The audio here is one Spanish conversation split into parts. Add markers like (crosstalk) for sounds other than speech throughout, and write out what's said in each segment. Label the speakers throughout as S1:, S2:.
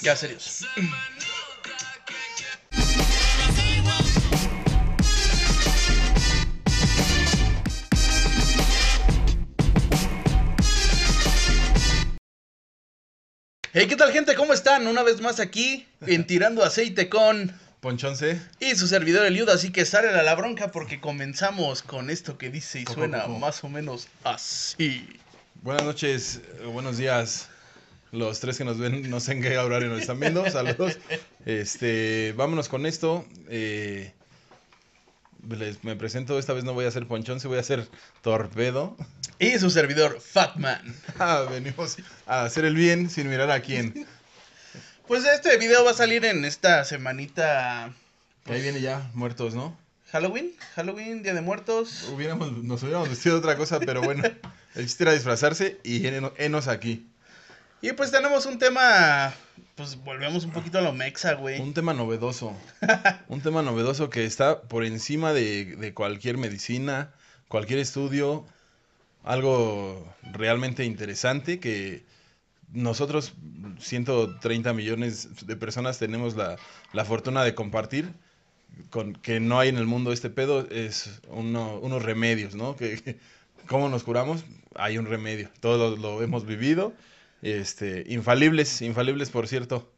S1: Ya, serios. Hey, ¿qué tal gente? ¿Cómo están? Una vez más aquí en Tirando Aceite con...
S2: Ponchón C.
S1: Y su servidor Eliud, así que sale a la bronca porque comenzamos con esto que dice y suena más o menos así.
S2: Buenas noches, eh, buenos días. Los tres que nos ven, no sé en qué horario nos están viendo. Saludos. Este, vámonos con esto. Eh, les- me presento, esta vez no voy a ser Ponchón, se voy a hacer Torpedo.
S1: Y su servidor Fatman. (laughs)
S2: Ah, venimos a hacer el bien sin mirar a quién.
S1: Pues este video va a salir en esta semanita
S2: ahí viene ya, muertos, ¿no?
S1: Halloween, Halloween, Día de Muertos.
S2: Hubiéramos, nos hubiéramos vestido de otra cosa, pero bueno, el chiste era disfrazarse y henos aquí.
S1: Y pues tenemos un tema, pues volvemos un poquito a lo mexa, güey.
S2: Un tema novedoso. (laughs) Un tema novedoso que está por encima de, de cualquier medicina, cualquier estudio. Algo realmente interesante que nosotros, 130 millones de personas, tenemos la, la fortuna de compartir. Con, que no hay en el mundo este pedo, es uno- unos remedios, ¿no? Que, que- ¿Cómo nos curamos? Hay un remedio. Todos lo, lo hemos vivido. Este, infalibles, infalibles, por cierto.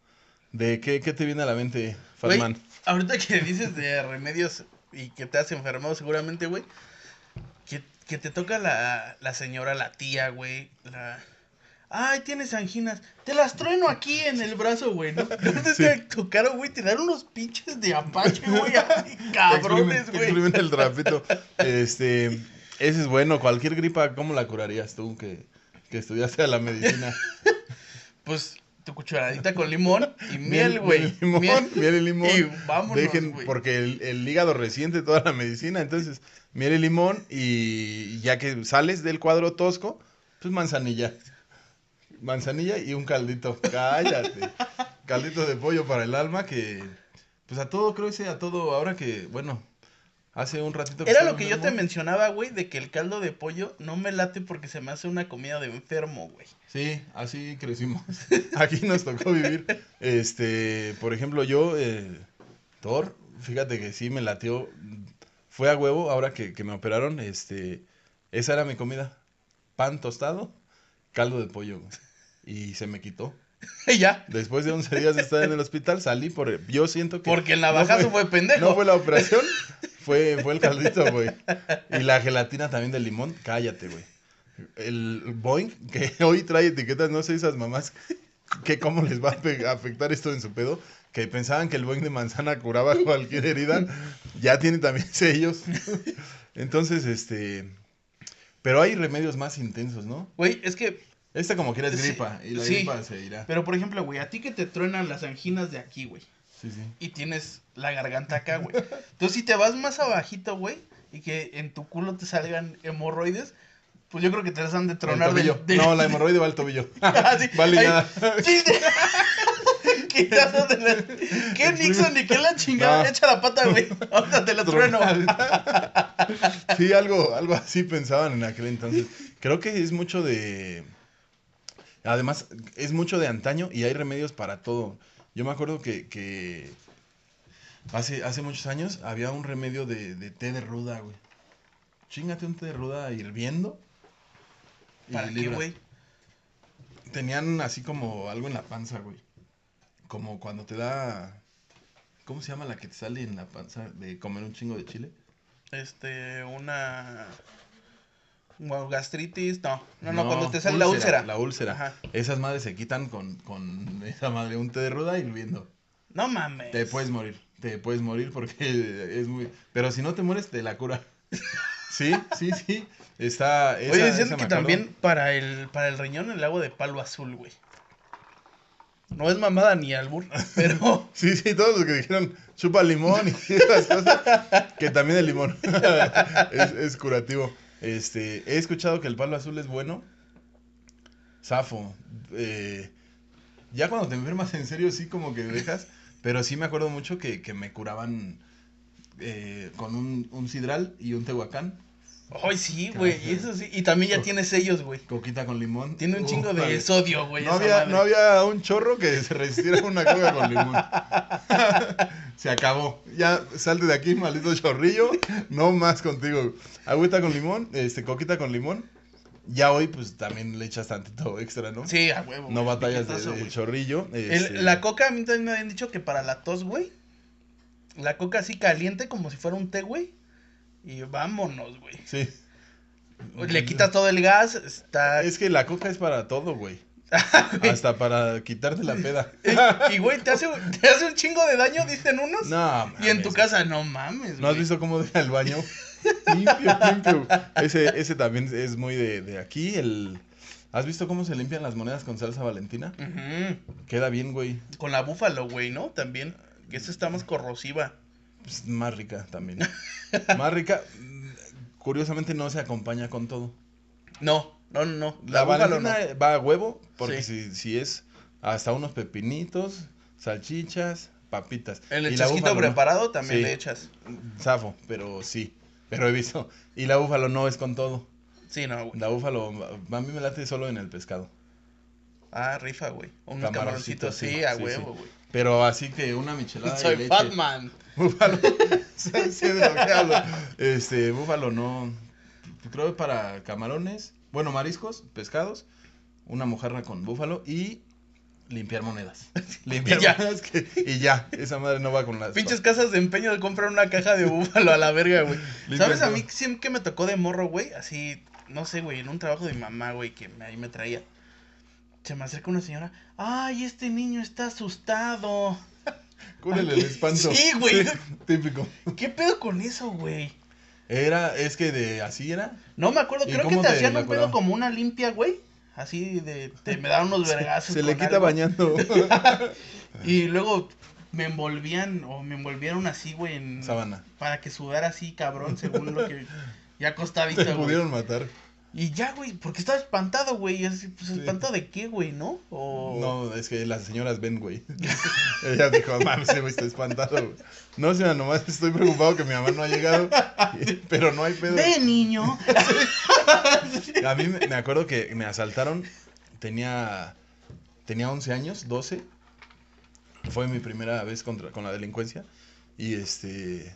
S2: ¿De qué, qué te viene a la mente, Fatman?
S1: ahorita que (laughs) dices de remedios y que te has enfermado seguramente, güey. Que, que te toca la, la señora, la tía, güey. La... Ay, tienes anginas. Te las trueno aquí en el brazo, güey, ¿no? (laughs) Entonces
S2: Sí.
S1: te tocaron, güey, te dan unos pinches de apache, güey. así, (laughs) Cabrones,
S2: Te
S1: güey.
S2: el trapito. Este, ese es bueno. Cualquier gripa, ¿cómo la curarías tú que, que estudiaste a la medicina? (laughs)
S1: Pues tu cucharadita con limón y miel, güey.
S2: Limón,
S1: Miel. (laughs)
S2: miel y limón.
S1: Y vámonos,
S2: Dejen, porque el, el hígado resiente toda la medicina. Entonces, miel y limón. Y ya que sales del cuadro tosco, pues manzanilla. Manzanilla y un caldito. Cállate. (laughs) Caldito de pollo para el alma que, pues a todo, creo que a todo, ahora que, bueno, hace un ratito
S1: Era
S2: estaba
S1: lo que yo te mencionaba, güey, de que el caldo de pollo no me late porque se me hace una comida de enfermo, güey.
S2: Sí, así crecimos. (laughs) Aquí nos tocó vivir. Este, por ejemplo, yo, eh, Thor, fíjate que sí me latió. Fue a huevo ahora que, que me operaron. Este, esa era mi comida. Pan tostado, caldo de pollo. güey. Y se me quitó.
S1: Y (laughs) ya.
S2: Después de 11 días de estar en el hospital, salí por... Yo siento que...
S1: Porque el
S2: no
S1: navajazo fue, pendejo.
S2: No fue la operación, (laughs) fue, fue el caldito, güey. Y la gelatina también de limón, cállate, güey. El Boeing, que (laughs) hoy trae etiquetas, no sé esas mamás, que cómo les va a afectar esto en su pedo, que pensaban que el Boeing de manzana curaba cualquier herida, ya tiene también (laughs) sellos. Entonces, este... Pero hay remedios más intensos, ¿no?
S1: Güey, es que,
S2: Esta como que era
S1: Sí,
S2: gripa, y la
S1: sí.
S2: gripa se irá.
S1: pero por ejemplo, güey, a ti que te truenan las anginas de aquí, güey,
S2: Sí, sí.
S1: y tienes la garganta acá, güey. Entonces, si te vas más abajito, güey, y que en tu culo te salgan hemorroides, pues yo creo que te las han de tronar del... del-
S2: No, la hemorroide va al tobillo. (laughs)
S1: Ah, sí,
S2: Va
S1: ahí-
S2: ligada.
S1: Sí, sí. (laughs) Quitándote la- ¿Qué Nixon ni qué la chingada?
S2: No.
S1: Echa la pata, güey. Ahorita te la trueno.
S2: Sí, algo, algo así pensaban en aquel entonces. Creo que es mucho de... Además, es mucho de antaño y hay remedios para todo. Yo me acuerdo que, que hace, hace muchos años había un remedio de, de té de ruda, güey. Chingate un té de ruda hirviendo. y
S1: ¿Para qué, güey?
S2: Tenían así como algo en la panza, güey. Como cuando te da... ¿Cómo se llama la que te sale en la panza de comer un chingo de chile?
S1: Este, una... gastritis, no. No, no, cuando te sale
S2: úlcera,
S1: la úlcera.
S2: La úlcera.
S1: Ajá.
S2: Esas madres se quitan con, con esa madre, un té de ruda hirviendo.
S1: No mames.
S2: Te puedes morir, te puedes morir porque (laughs) es muy... Pero si no te mueres, te la cura. (laughs) Sí, sí, sí. Está... esa-
S1: Oye, dicen que también para el, para el riñón el agua de palo azul, güey. No es mamada ni albur, (laughs) pero...
S2: Sí, sí, todos los que dijeron chupa limón y esas cosas, que también el limón es, es curativo. Este, he escuchado que el palo azul es bueno. Safo. eh, ya cuando te enfermas en serio, sí como que dejas. Pero sí me acuerdo mucho que, que me curaban eh, con un, un sidral y un tehuacán.
S1: Ay, sí, güey. Y eso sí. Y también ya tiene sellos, güey.
S2: Coquita con limón.
S1: Tiene un chingo de sodio, güey.
S2: No había,
S1: madre.
S2: no había un chorro que se resistiera a una coca con limón. (laughs) se acabó. Ya salte de aquí, maldito chorrillo. No más contigo. Agüita con limón, este, coquita con limón. Ya hoy, pues también le echas tantito extra, ¿no?
S1: Sí, a huevo.
S2: No
S1: güey,
S2: batallas de, de chorrillo.
S1: El-
S2: este,
S1: la coca, a mí también me habían dicho que para la tos, güey. La coca así caliente como si fuera un té, güey. Y vámonos, güey.
S2: Sí.
S1: Le quitas todo el gas, está...
S2: Es que la coca es para todo, güey. (laughs) Hasta para quitarte la peda.
S1: Y, güey, te hace, te hace un chingo de daño, dicen unos.
S2: No,
S1: y en tu
S2: mames.
S1: casa, no mames,
S2: ¿No has
S1: güey.
S2: visto cómo deja el baño? limpio, limpio. Ese, ese también es muy de, de aquí. El... ¿Has visto cómo se limpian las monedas con salsa valentina? Queda bien, güey.
S1: Con la búfalo, güey, ¿no? También. Que esta está más corrosiva.
S2: Pues, más rica también. más rica. mm, Curiosamente no se acompaña con todo.
S1: No, no, no, no.
S2: La,
S1: búfalo
S2: valentina va a huevo, porque
S1: Sí.
S2: si, si es hasta unos pepinitos, salchichas, papitas.
S1: El
S2: Y la
S1: chasquito
S2: no.
S1: preparado también
S2: Sí.
S1: le echas.
S2: Zafo, pero sí. Pero he visto. Y la búfalo no es con todo.
S1: Sí, no, güey.
S2: La búfalo, a mí me late solo en el pescado.
S1: Ah, rifa, güey. Unos
S2: Camaroncitos, sí,
S1: sí, a huevo, güey.
S2: Pero así que una michelada de
S1: Soy
S2: leche.
S1: Batman. (laughs)
S2: Búfalo. (laughs) de. Este, búfalo no. Creo que para camarones, bueno, mariscos, pescados, una mojarra con búfalo y limpiar monedas. (laughs) Limpiar
S1: Y ya.
S2: monedas que- y ya. Esa madre no va con las.
S1: Pinches casas de empeño de comprar una caja de búfalo a la verga, güey. (laughs) ¿Sabes a mí siempre que me tocó de morro, güey? Así, no sé, güey, en un trabajo de mi mamá, güey, que me- ahí me traía. Se me acerca una señora. Ay, este niño está asustado. (laughs)
S2: Cúrele el espanto.
S1: Sí, güey.
S2: típico.
S1: ¿Qué pedo con eso, güey?
S2: Era, es que de así era.
S1: No me acuerdo,
S2: ¿Y
S1: creo que te
S2: te
S1: hacían un pedo como una limpia, güey. Así de, te me daban unos (laughs) vergazos.
S2: Se le quita
S1: algo.
S2: bañando. (laughs)
S1: Y luego me envolvían, o me envolvieron así, güey, en...
S2: Sábana.
S1: Para que sudara así, cabrón, según lo que... Ya acostadito, (laughs)
S2: Te
S1: güey.
S2: pudieron matar.
S1: Y ya, güey, porque estaba espantado, güey. y así, Pues,
S2: Sí.
S1: ¿espantado de qué, güey, no? O...
S2: No, es que las señoras ven, güey. (laughs) Ella dijo, mames, ese güey está espantado, güey. No, señora, nomás estoy preocupado que mi mamá no ha llegado. (laughs) Pero no hay pedo.
S1: ¡Ve, niño! (laughs)
S2: A mí me, me acuerdo que me asaltaron. Tenía, tenía 11 años, 12. Fue mi primera vez contra, con la delincuencia. Y este.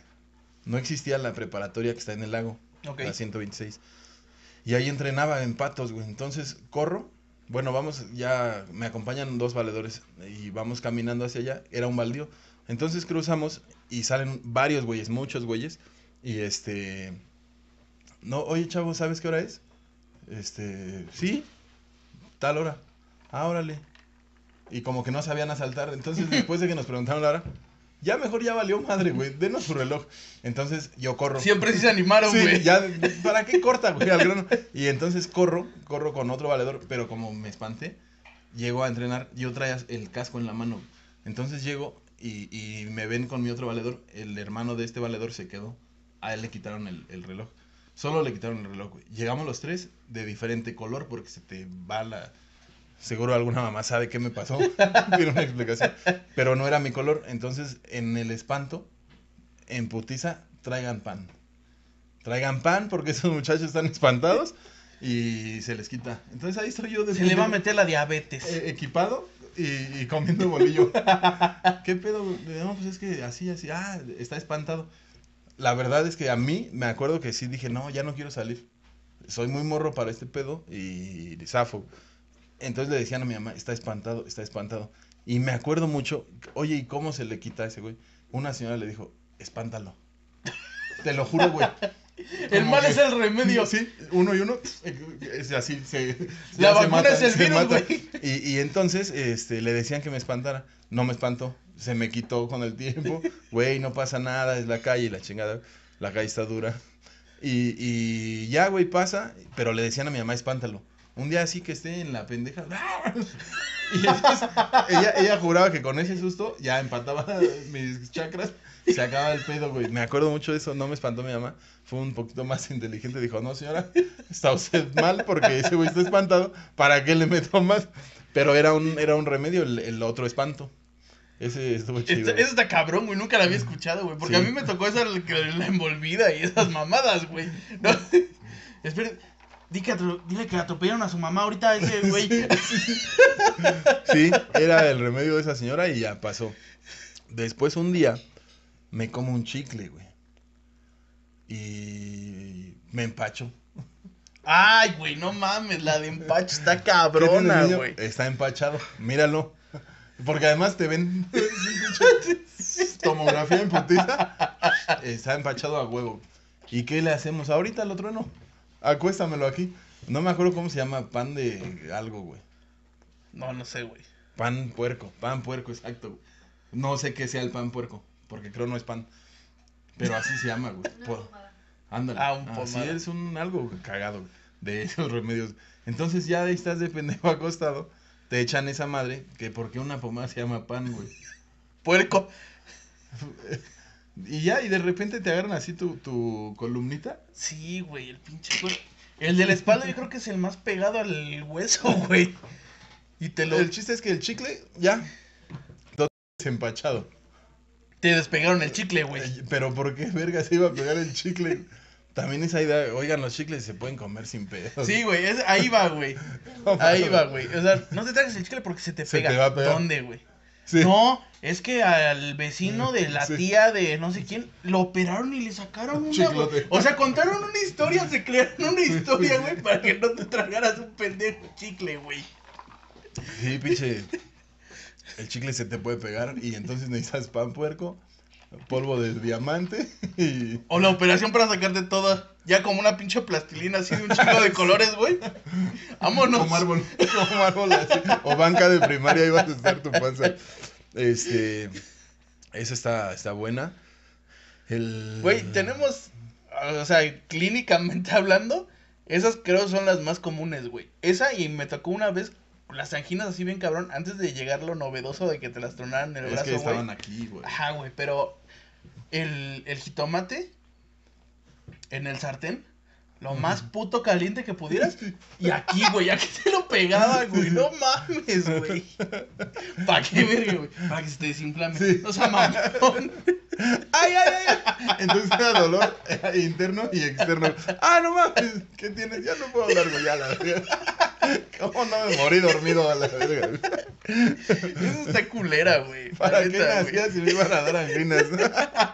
S2: No existía la preparatoria que está en el lago.
S1: ok.
S2: la 126. Y ahí entrenaba en patos, güey. Entonces corro. Bueno, vamos, ya me acompañan dos valedores y vamos caminando hacia allá. Era un baldío. Entonces cruzamos y salen varios güeyes, muchos güeyes. Y este. No, oye, chavo, ¿sabes qué hora es? Este. Sí, tal hora. Ah, órale. Y como que no sabían asaltar. Entonces, después de que nos preguntaron la hora, ya mejor ya valió madre, güey. Denos su reloj. Entonces, yo corro.
S1: Siempre sí se animaron,
S2: Sí,
S1: güey.
S2: ya, ¿para qué corta, güey? Al grano. Y entonces corro, corro con otro valedor, pero como me espanté, llego a entrenar, yo traía el casco en la mano. Entonces llego y, y me ven con mi otro valedor, el hermano de este valedor se quedó, a él le quitaron el, el reloj. Solo le quitaron el reloj, güey. Llegamos los tres de diferente color porque se te va la... Seguro alguna mamá sabe qué me pasó. (laughs) Tiene una explicación. Pero no era mi color. Entonces, en el espanto, en putiza, traigan pan. Traigan pan porque esos muchachos están espantados y se les quita. Entonces ahí estoy yo de
S1: Se le va a meter la diabetes.
S2: eh, equipado y, y comiendo bolillo. ¿Qué pedo? No, pues es que así, así. Ah, está espantado. La verdad es que a mí me acuerdo que sí dije, no, ya no quiero salir. Soy muy morro para este pedo y zafo. Entonces le decían a mi mamá, está espantado, está espantado. Y me acuerdo mucho, oye, ¿y cómo se le quita a ese güey? Una señora le dijo, espántalo. Te lo juro, güey.
S1: El mal
S2: que-
S1: es el remedio.
S2: Sí, uno y uno, es así, se,
S1: La
S2: se
S1: vacuna es el
S2: se
S1: virus, güey.
S2: Y, y entonces este, le decían que me espantara. No me espantó, se me quitó con el tiempo. Güey, no pasa nada, es la calle, la chingada. La calle está dura. Y, y ya, güey, pasa. Pero le decían a mi mamá, espántalo. Un día así que esté en la pendeja. (laughs) Y entonces ella, ella juraba que con ese susto ya empataba mis chakras. Se acaba el pedo, güey. Me acuerdo mucho de eso. No me espantó mi mamá. Fue un poquito más inteligente. Dijo, no, señora, está usted mal porque ese güey está espantado. ¿Para qué le meto más? Pero era un, era un remedio el, el otro espanto. Ese estuvo chido.
S1: Eso está cabrón, güey. Nunca la había escuchado, güey. Porque
S2: Sí.
S1: a mí me tocó esa la, la envolvida y esas mamadas, güey. No, (laughs) Espera, di que dile que atropellaron a su mamá ahorita ese (laughs) güey.
S2: Sí, era el remedio de esa señora y ya pasó. Después un día me como un chicle, güey. Y me empacho.
S1: Ay, güey, no mames, la de empacho está
S2: ¿Qué tiene el
S1: cabrona, güey.
S2: Está empachado, míralo. Porque además te ven (laughs) tomografía en putiza. Está empachado a huevo. ¿Y qué le hacemos? Ahorita el otro no. Acuéstamelo aquí. No me acuerdo cómo se llama, pan de algo, güey.
S1: No, no sé, güey.
S2: Pan puerco, pan puerco, exacto. güey. No sé qué sea el pan puerco, porque creo no es pan. Pero así se llama, güey. (laughs) Ándale.
S1: Ah, un
S2: Así
S1: pomada.
S2: es un algo cagado güey, de esos remedios. Entonces ya ahí estás de pendejo (laughs) acostado, te echan esa madre, que porque una pomada se llama pan, güey.
S1: Puerco. (laughs)
S2: Y ya, y de repente te agarran así tu, tu columnita.
S1: Sí, güey, el pinche cuerpo. El de la espalda yo creo que es el más pegado al hueso, (laughs) güey. Y te lo...
S2: El chiste es que el chicle, ya, todo empachado.
S1: Te despegaron el chicle, güey.
S2: Pero ¿por qué verga se iba a pegar el chicle? También esa idea, oigan, los chicles se pueden comer sin pedo.
S1: Sí, güey, es- ahí va, güey. (laughs) Ahí va, güey. O sea, no te trajes el chicle porque se te
S2: Se
S1: pega.
S2: te va a pegar.
S1: ¿Dónde, güey?
S2: Sí.
S1: No, es que al vecino de la
S2: Sí.
S1: tía de no sé quién lo operaron y le sacaron una.
S2: Chiclote.
S1: O sea, contaron una historia, se crearon una historia, güey, para que no te tragaras un pendejo chicle, güey.
S2: Sí, pinche. El chicle se te puede pegar y entonces necesitas pan puerco, polvo de diamante (laughs) y.
S1: O la operación para sacarte toda, ya como una pinche plastilina así de un chingo de colores, güey. Vámonos.
S2: Como árbol, como árbol así. O banca de primaria ibas a estar tu panza. Este. Esa está, está buena. El.
S1: Güey, tenemos, o sea, clínicamente (laughs) hablando, esas creo son las más comunes, güey. Esa y me tocó una vez las anginas así bien cabrón, antes de llegar lo novedoso de que te las tronaran en el
S2: Es
S1: brazo,
S2: que estaban aquí, güey.
S1: Ajá, güey, pero el, el jitomate en el sartén, lo más puto caliente que pudieras, y aquí, güey, aquí te lo pegaba, güey, no mames, güey. ¿Para qué verga, güey? Para que se te desinflame.
S2: Sí.
S1: O sea, mamón.
S2: ¡Ay, ay, ay! Entonces era dolor eh, interno y externo. ¡Ah, no mames! ¿Qué tienes? Ya no puedo hablar, güey, ya la. ¿Cómo no me morí dormido a la verga?
S1: Eso está culera, güey.
S2: ¿Para qué nacías si me iban a dar anginas?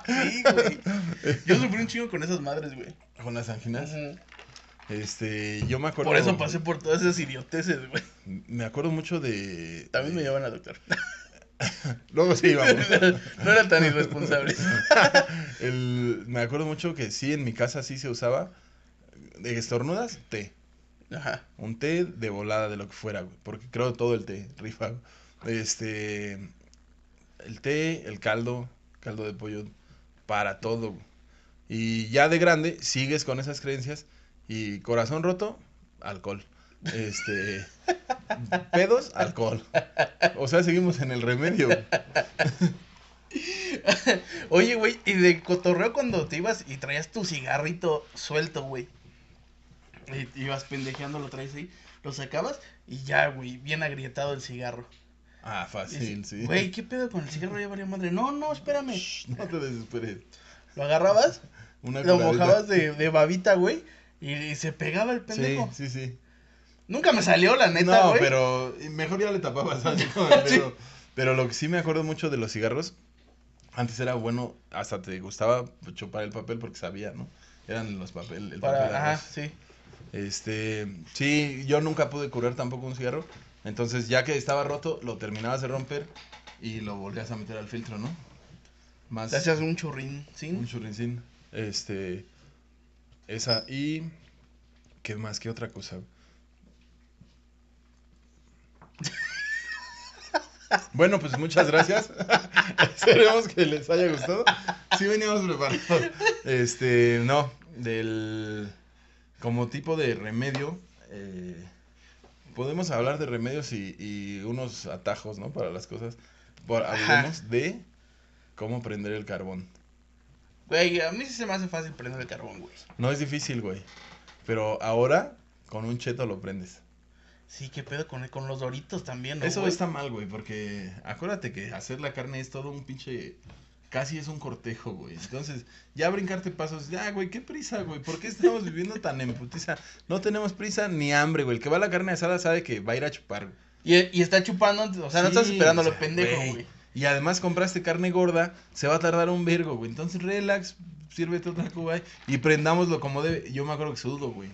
S1: Sí, güey. Yo sufrí un chingo con esas madres, güey.
S2: Con las anginas. Este, yo me acuerdo.
S1: Por eso pasé por todas esas idioteces, güey.
S2: Me acuerdo mucho de.
S1: También me llevan a doctor. (laughs)
S2: Luego sí, vamos. (laughs)
S1: No eran tan irresponsables. (laughs)
S2: El- me acuerdo mucho que sí, en mi casa sí se usaba. De estornudas, té.
S1: Ajá.
S2: Un té de volada, de lo que fuera, güey. Porque creo todo el té, rifa. Este. El té, el caldo, caldo de pollo, para todo. güey. Y ya de grande, sigues con esas creencias. Y corazón roto, alcohol. Este. (laughs) Pedos, alcohol. O sea, seguimos en el remedio. (laughs)
S1: Oye, güey, y de cotorreo cuando te ibas y traías tu cigarrito suelto, güey. Y ibas pendejeando, lo traes ahí, lo sacabas y ya, güey, bien agrietado el cigarro.
S2: Ah, fácil, sí.
S1: Güey, ¿qué pedo con el cigarro? Ya varía madre. No, no, espérame.
S2: Shh, No te desesperes.
S1: Lo agarrabas,
S2: Una
S1: lo
S2: curadita.
S1: mojabas de, de babita, güey, y, y se pegaba el
S2: Sí,
S1: pendejo.
S2: sí, sí.
S1: Nunca me salió, la neta,
S2: No,
S1: güey.
S2: pero mejor ya le tapabas algo (laughs)
S1: Sí.
S2: Pero lo que sí me acuerdo mucho de los cigarros, antes era bueno, hasta te gustaba chupar el papel porque sabía, ¿no? Eran los papel, el
S1: Para,
S2: papel
S1: ajá, sí.
S2: Este, sí, yo nunca pude curar tampoco un cigarro. Entonces, ya que estaba roto, lo terminabas de romper y lo volvías a meter al filtro, ¿no? Más
S1: Te hacías un churrín, ¿sí?
S2: un churrincín. Este, esa y ¿qué más? ¿Qué otra cosa? Bueno, pues muchas gracias. (laughs) Esperemos que les haya gustado. Sí veníamos preparados. Este, no, del como tipo de remedio, eh, podemos hablar de remedios y, y unos atajos, ¿no? Para las cosas. Por,
S1: Ajá.
S2: hablemos de cómo prender el carbón.
S1: Güey, a mí sí se me hace fácil prender el carbón, güey.
S2: No es difícil, güey. Pero ahora con un cheto lo prendes.
S1: Sí, qué pedo con, con los doritos también, ¿no,
S2: Eso
S1: güey?
S2: está mal, güey, porque acuérdate que hacer la carne es todo un pinche casi es un cortejo, güey. Entonces, ya brincarte pasos, ya, güey, qué prisa, güey. ¿Por qué estamos viviendo tan en putiza? No tenemos prisa ni hambre, güey. El que va a la carne asada sabe que va a ir a chupar, güey.
S1: Y, y está chupando, o sea, no estás esperando lo pendejo,
S2: güey.
S1: güey.
S2: Y además compraste carne gorda, se va a tardar un vergo, güey. Entonces, relax, sírvete otra cuba y prendámoslo como debe. Yo me acuerdo que sudo, güey.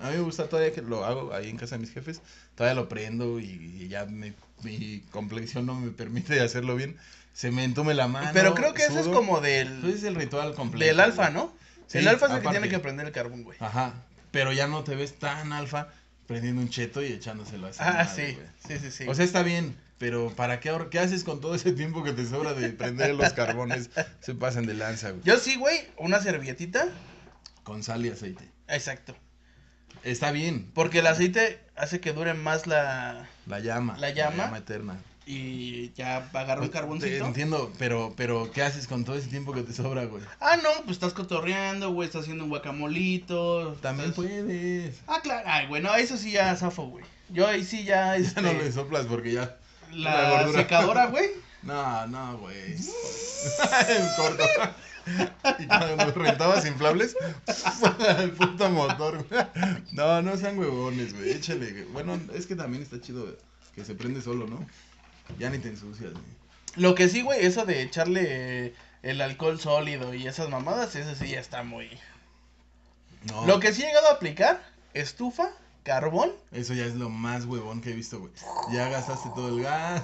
S2: A mí me gusta todavía que lo hago ahí en casa de mis jefes. Todavía lo prendo y, y ya me- mi complexión no me permite hacerlo bien. Se me entume la mano.
S1: Pero creo que eso es
S2: sudo.
S1: como
S2: Pues
S1: del,
S2: es el ritual completo.
S1: del alfa,
S2: güey.
S1: ¿no?
S2: Sí,
S1: el alfa es el que
S2: aparte.
S1: tiene que prender el carbón, güey.
S2: Ajá. Pero ya no te ves tan alfa prendiendo un cheto y echándoselo así.
S1: Ah,
S2: madre,
S1: sí,
S2: güey.
S1: sí, sí, sí.
S2: O sea, está bien, pero ¿para qué ahora? ¿Qué haces con todo ese tiempo que te sobra de prender los carbones? Se pasan de lanza, güey.
S1: Yo sí, güey, una servilletita.
S2: Con sal y aceite.
S1: Exacto.
S2: Está bien.
S1: Porque el aceite hace que dure más la...
S2: La llama.
S1: La llama.
S2: eterna.
S1: Y ya agarra un
S2: Te
S1: carboncito.
S2: Entiendo, pero, pero ¿qué haces con todo ese tiempo que te sobra, güey?
S1: Ah, no, pues estás cotorreando, güey, estás haciendo un guacamolito.
S2: También
S1: estás-
S2: puedes.
S1: Ah, claro. Ay, güey, no, eso sí ya zafo, güey. Yo ahí sí ya, (laughs)
S2: Ya
S1: este,
S2: no le soplas porque ya. La
S1: secadora, güey.
S2: No, no, güey. (laughs) En corto. Y cuando rentabas inflables, (laughs) el puto motor, güey. No, no sean huevones, güey. Échale. Bueno, es que también está chido que se prende solo, ¿no? Ya ni te ensucias, güey.
S1: Lo que sí, güey, eso de echarle el alcohol sólido y esas mamadas, eso sí ya está muy...
S2: No,
S1: Lo que sí he llegado a aplicar, estufa, carbón,
S2: eso ya es lo más huevón que he visto, güey. Ya gastaste todo el gas.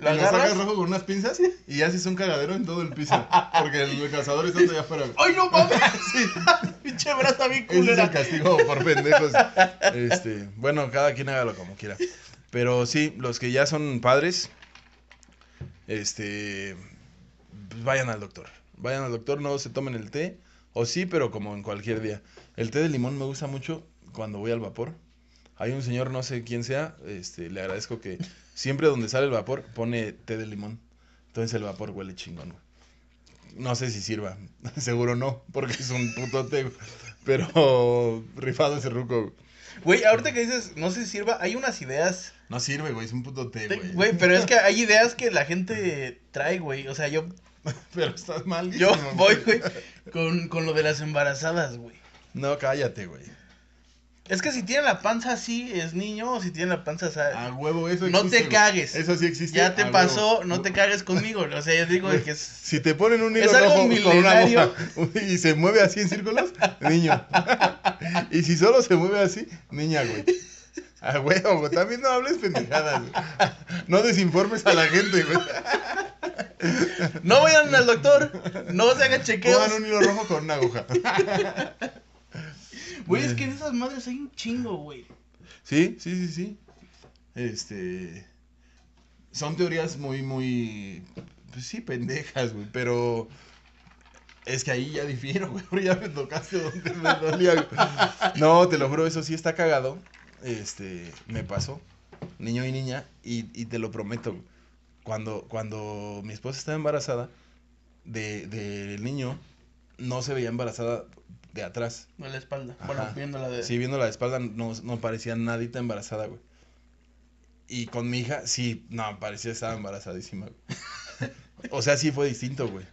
S1: ¿Lo (laughs)
S2: sacas rojo con unas pinzas y haces un cagadero en todo el piso. Porque el cazador está allá afuera. güey.
S1: ¡Ay, no mames! (laughs)
S2: Sí. (laughs)
S1: Pinche brasa bien
S2: Ese es el
S1: culera.
S2: castigo por pendejos. Este, bueno, cada quien hágalo como quiera. Pero sí, los que ya son padres, este, pues vayan al doctor. Vayan al doctor, no se tomen el té. O sí, pero como en cualquier día. El té de limón me gusta mucho cuando voy al vapor. Hay un señor, no sé quién sea, este, le agradezco que siempre donde sale el vapor pone té de limón. Entonces el vapor huele chingón, güey. No sé si sirva, (laughs) seguro no, porque es un puto té, güey. Pero rifado ese ruco, güey.
S1: Güey, ahorita que dices, no sé si sirva, hay unas ideas.
S2: No sirve, güey, es un puto té, güey.
S1: Güey, pero es que (laughs) hay ideas que la gente trae, güey. O sea, yo,
S2: Pero estás mal.
S1: yo voy, güey, con, con lo de las embarazadas, güey.
S2: No, cállate, güey.
S1: Es que si tiene la panza así, es niño, o si tiene la panza así.
S2: A huevo, eso
S1: No
S2: existe,
S1: te
S2: güey.
S1: cagues.
S2: Eso sí existe.
S1: Ya te pasó,
S2: huevo.
S1: no te cagues conmigo. O sea, yo digo que es. (laughs)
S2: Si te ponen un hilo
S1: Es algo
S2: rojo con una aguja (laughs) y se mueve así en círculos, niño. (laughs) y si solo se mueve así, niña, güey. A huevo, güey. También no hables pendejadas, güey. No desinformes a la gente, güey.
S1: No vayan al doctor, no se hagan chequeos.
S2: Pongan un hilo rojo con una aguja.
S1: Güey, es que de esas madres hay un chingo, güey.
S2: Sí, sí, sí, sí. Este. Son teorías muy, muy. Pues sí, pendejas, güey. Pero. Es que ahí ya difiero, (laughs) güey. Ya me tocaste donde me dolía. No, te lo juro, eso sí está cagado. Este. Me pasó. Niño y niña. Y, y te lo prometo. Cuando, cuando mi esposa estaba embarazada, de, del niño, no se veía embarazada de atrás.
S1: De la espalda.
S2: Ajá.
S1: Bueno, viendo la de.
S2: Sí, viendo la espalda no, no parecía nadita embarazada, güey. Y con mi hija, sí, no, parecía estaba embarazadísima, güey. (laughs) O sea, sí fue distinto, güey.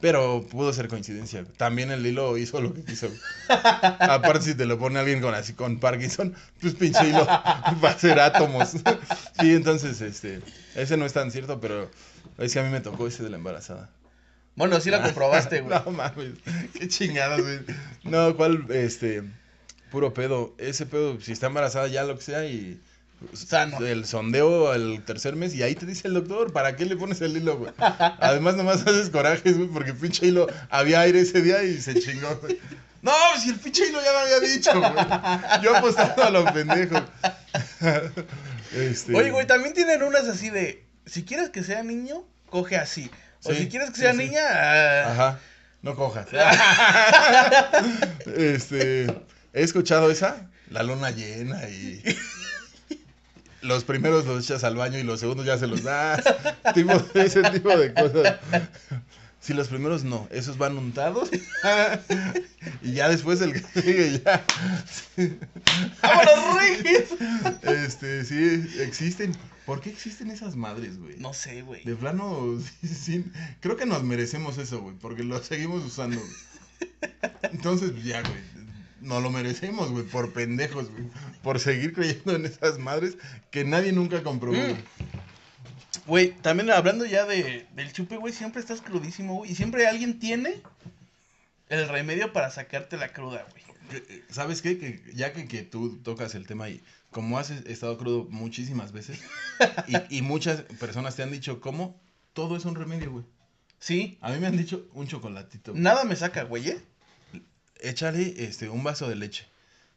S2: Pero pudo ser coincidencia. güey. También el hilo hizo lo que quiso. güey. (laughs) Aparte, si te lo pone alguien con así con Parkinson, pues pinche hilo (laughs) va a ser átomos. Sí, entonces, este, ese no es tan cierto, pero es que a mí me tocó ese de la embarazada.
S1: Bueno, sí la comprobaste, (laughs) güey.
S2: No mames, qué chingadas, güey. No, ¿cuál? Este, puro pedo. Ese pedo, si está embarazada ya lo que sea y...
S1: Sano.
S2: El sondeo al tercer mes y ahí te dice el doctor, ¿para qué le pones el hilo, güey? Además, nomás haces corajes, güey, porque pinche hilo, había aire ese día y se chingó, güey. No, si el pinche hilo ya me había dicho, güey. Yo apostando a los pendejos. (laughs) Este...
S1: Oye, güey, también tienen unas así de. Si quieres que sea niño, coge así. O
S2: Sí,
S1: si quieres que sea
S2: sí.
S1: niña. ah,
S2: Ajá, no cojas. (laughs) este, he escuchado esa, la luna llena y los primeros los echas al baño y los segundos ya se los das. (laughs) Tipo, ese tipo de cosas. Si los primeros no, esos van untados (laughs) y ya después el que sigue ya.
S1: ¡Vámonos, Regis!
S2: Este, sí, existen. ¿Por qué existen esas madres, güey?
S1: No sé, güey.
S2: De plano, (laughs) sí, sí, creo que nos merecemos eso, güey, porque lo seguimos usando. güey. (laughs) Entonces, ya, güey, no lo merecemos, güey, por pendejos, güey, por seguir creyendo en esas madres que nadie nunca comprobó.
S1: Mm.
S2: güey.
S1: También hablando ya de, del chupe, güey, siempre estás crudísimo, güey. Y siempre alguien tiene el remedio para sacarte la cruda, güey.
S2: Eh, ¿Sabes qué? Que ya que, que tú tocas el tema y como has estado crudo muchísimas veces y, y muchas personas te han dicho cómo, todo es un remedio, güey.
S1: Sí,
S2: A mí me han dicho un chocolatito. güey.
S1: nada me saca, güey, ¿eh?
S2: Échale este, un vaso de leche,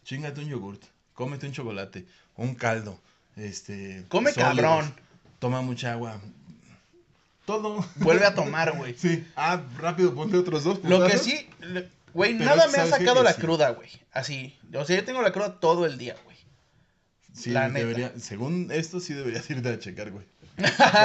S2: chingate un yogurt, cómete un chocolate, un caldo, este...
S1: Come
S2: sólidos,
S1: cabrón.
S2: Toma mucha agua. Todo.
S1: Vuelve a tomar, güey.
S2: Sí. Ah, rápido, ponte otros dos.
S1: Lo que sí, güey, nada me ha sacado la
S2: sí.
S1: cruda, güey. Así. O sea, yo tengo la cruda todo el día, güey.
S2: Sí,
S1: la neta.
S2: debería, según esto sí deberías irte a checar, güey.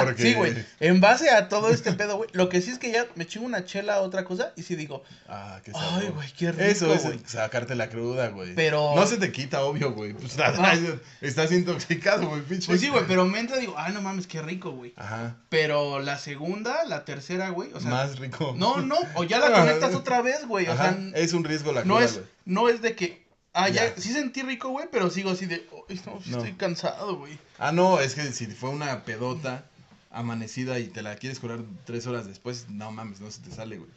S2: Porque- (laughs)
S1: Sí, güey. En base a todo este pedo, güey. Lo que sí es que ya me chingo una chela, otra cosa, y sí digo,
S2: Ah, qué
S1: Ay,
S2: sabor.
S1: güey, qué rico,
S2: Eso es sacarte la cruda, güey.
S1: Pero-
S2: No se te quita, obvio, güey. (laughs) Pues nada, estás intoxicado, güey, pinche.
S1: pues sí, güey, pero me entra y digo, ay, no mames, qué rico, güey.
S2: Ajá.
S1: Pero la segunda, la tercera, güey, o sea,
S2: Más rico.
S1: no, no, o ya la (laughs) conectas otra vez, güey, o sea,
S2: es un riesgo la
S1: no
S2: cruda,
S1: es,
S2: güey.
S1: no es de que, ah, ya,
S2: Ya.
S1: sí sentí rico, güey, pero sigo así de, ay, no, estoy cansado, güey.
S2: Ah, no, es que si fue una pedota amanecida y te la quieres curar tres horas después, no mames, no se te sale, güey.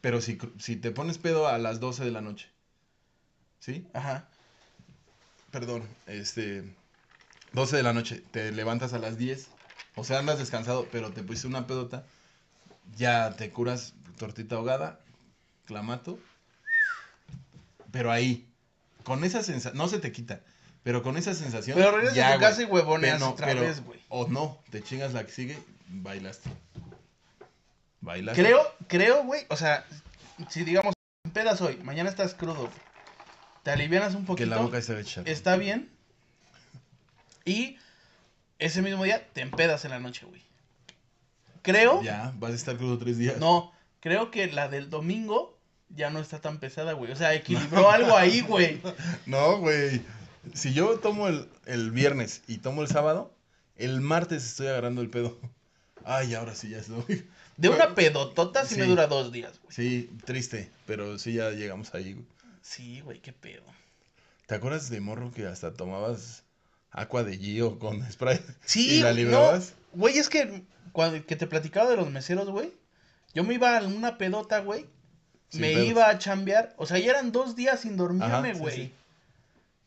S2: Pero si, si te pones pedo a las 12 de la noche, ¿sí?
S1: Ajá.
S2: Perdón, este, 12 de la noche, te levantas a las 10, o sea, andas descansado, pero te pusiste una pedota, ya te curas tortita ahogada, clamato, pero ahí, con esa sensación, no se te quita, pero con esa sensación,
S1: Pero regresas
S2: ya,
S1: a tu casa y huevoneas
S2: Pero
S1: otra
S2: pero-
S1: vez, güey.
S2: O no, te chingas la que sigue, bailaste. Bailaste.
S1: Creo, creo, güey, o sea, si digamos, pedas hoy, mañana estás crudo, te alivianas un
S2: que
S1: poquito,
S2: la boca se ve
S1: está bien, y ese mismo día te empedas en la noche, güey. Creo,
S2: Ya, vas a estar crudo tres días.
S1: no, creo que la del domingo ya no está tan pesada, güey, o sea, (laughs) equilibró algo ahí, güey.
S2: No, güey. Si yo tomo el, el viernes y tomo el sábado, el martes estoy agarrando el pedo. Ay, ahora sí ya estoy.
S1: De una pedotota sí, me dura dos días, güey.
S2: Sí, triste, pero sí ya llegamos ahí. güey.
S1: Sí, güey, qué pedo.
S2: ¿Te acuerdas de morro que hasta tomabas agua de Gio con spray?
S1: Sí,
S2: ¿Y la
S1: no,
S2: librabas?
S1: güey, es que cuando que te platicaba de los meseros, güey, yo me iba a una pedota, güey,
S2: Sin
S1: me iba a chambear, o sea, ya eran dos días sin dormirme,
S2: sí,
S1: güey.
S2: sí.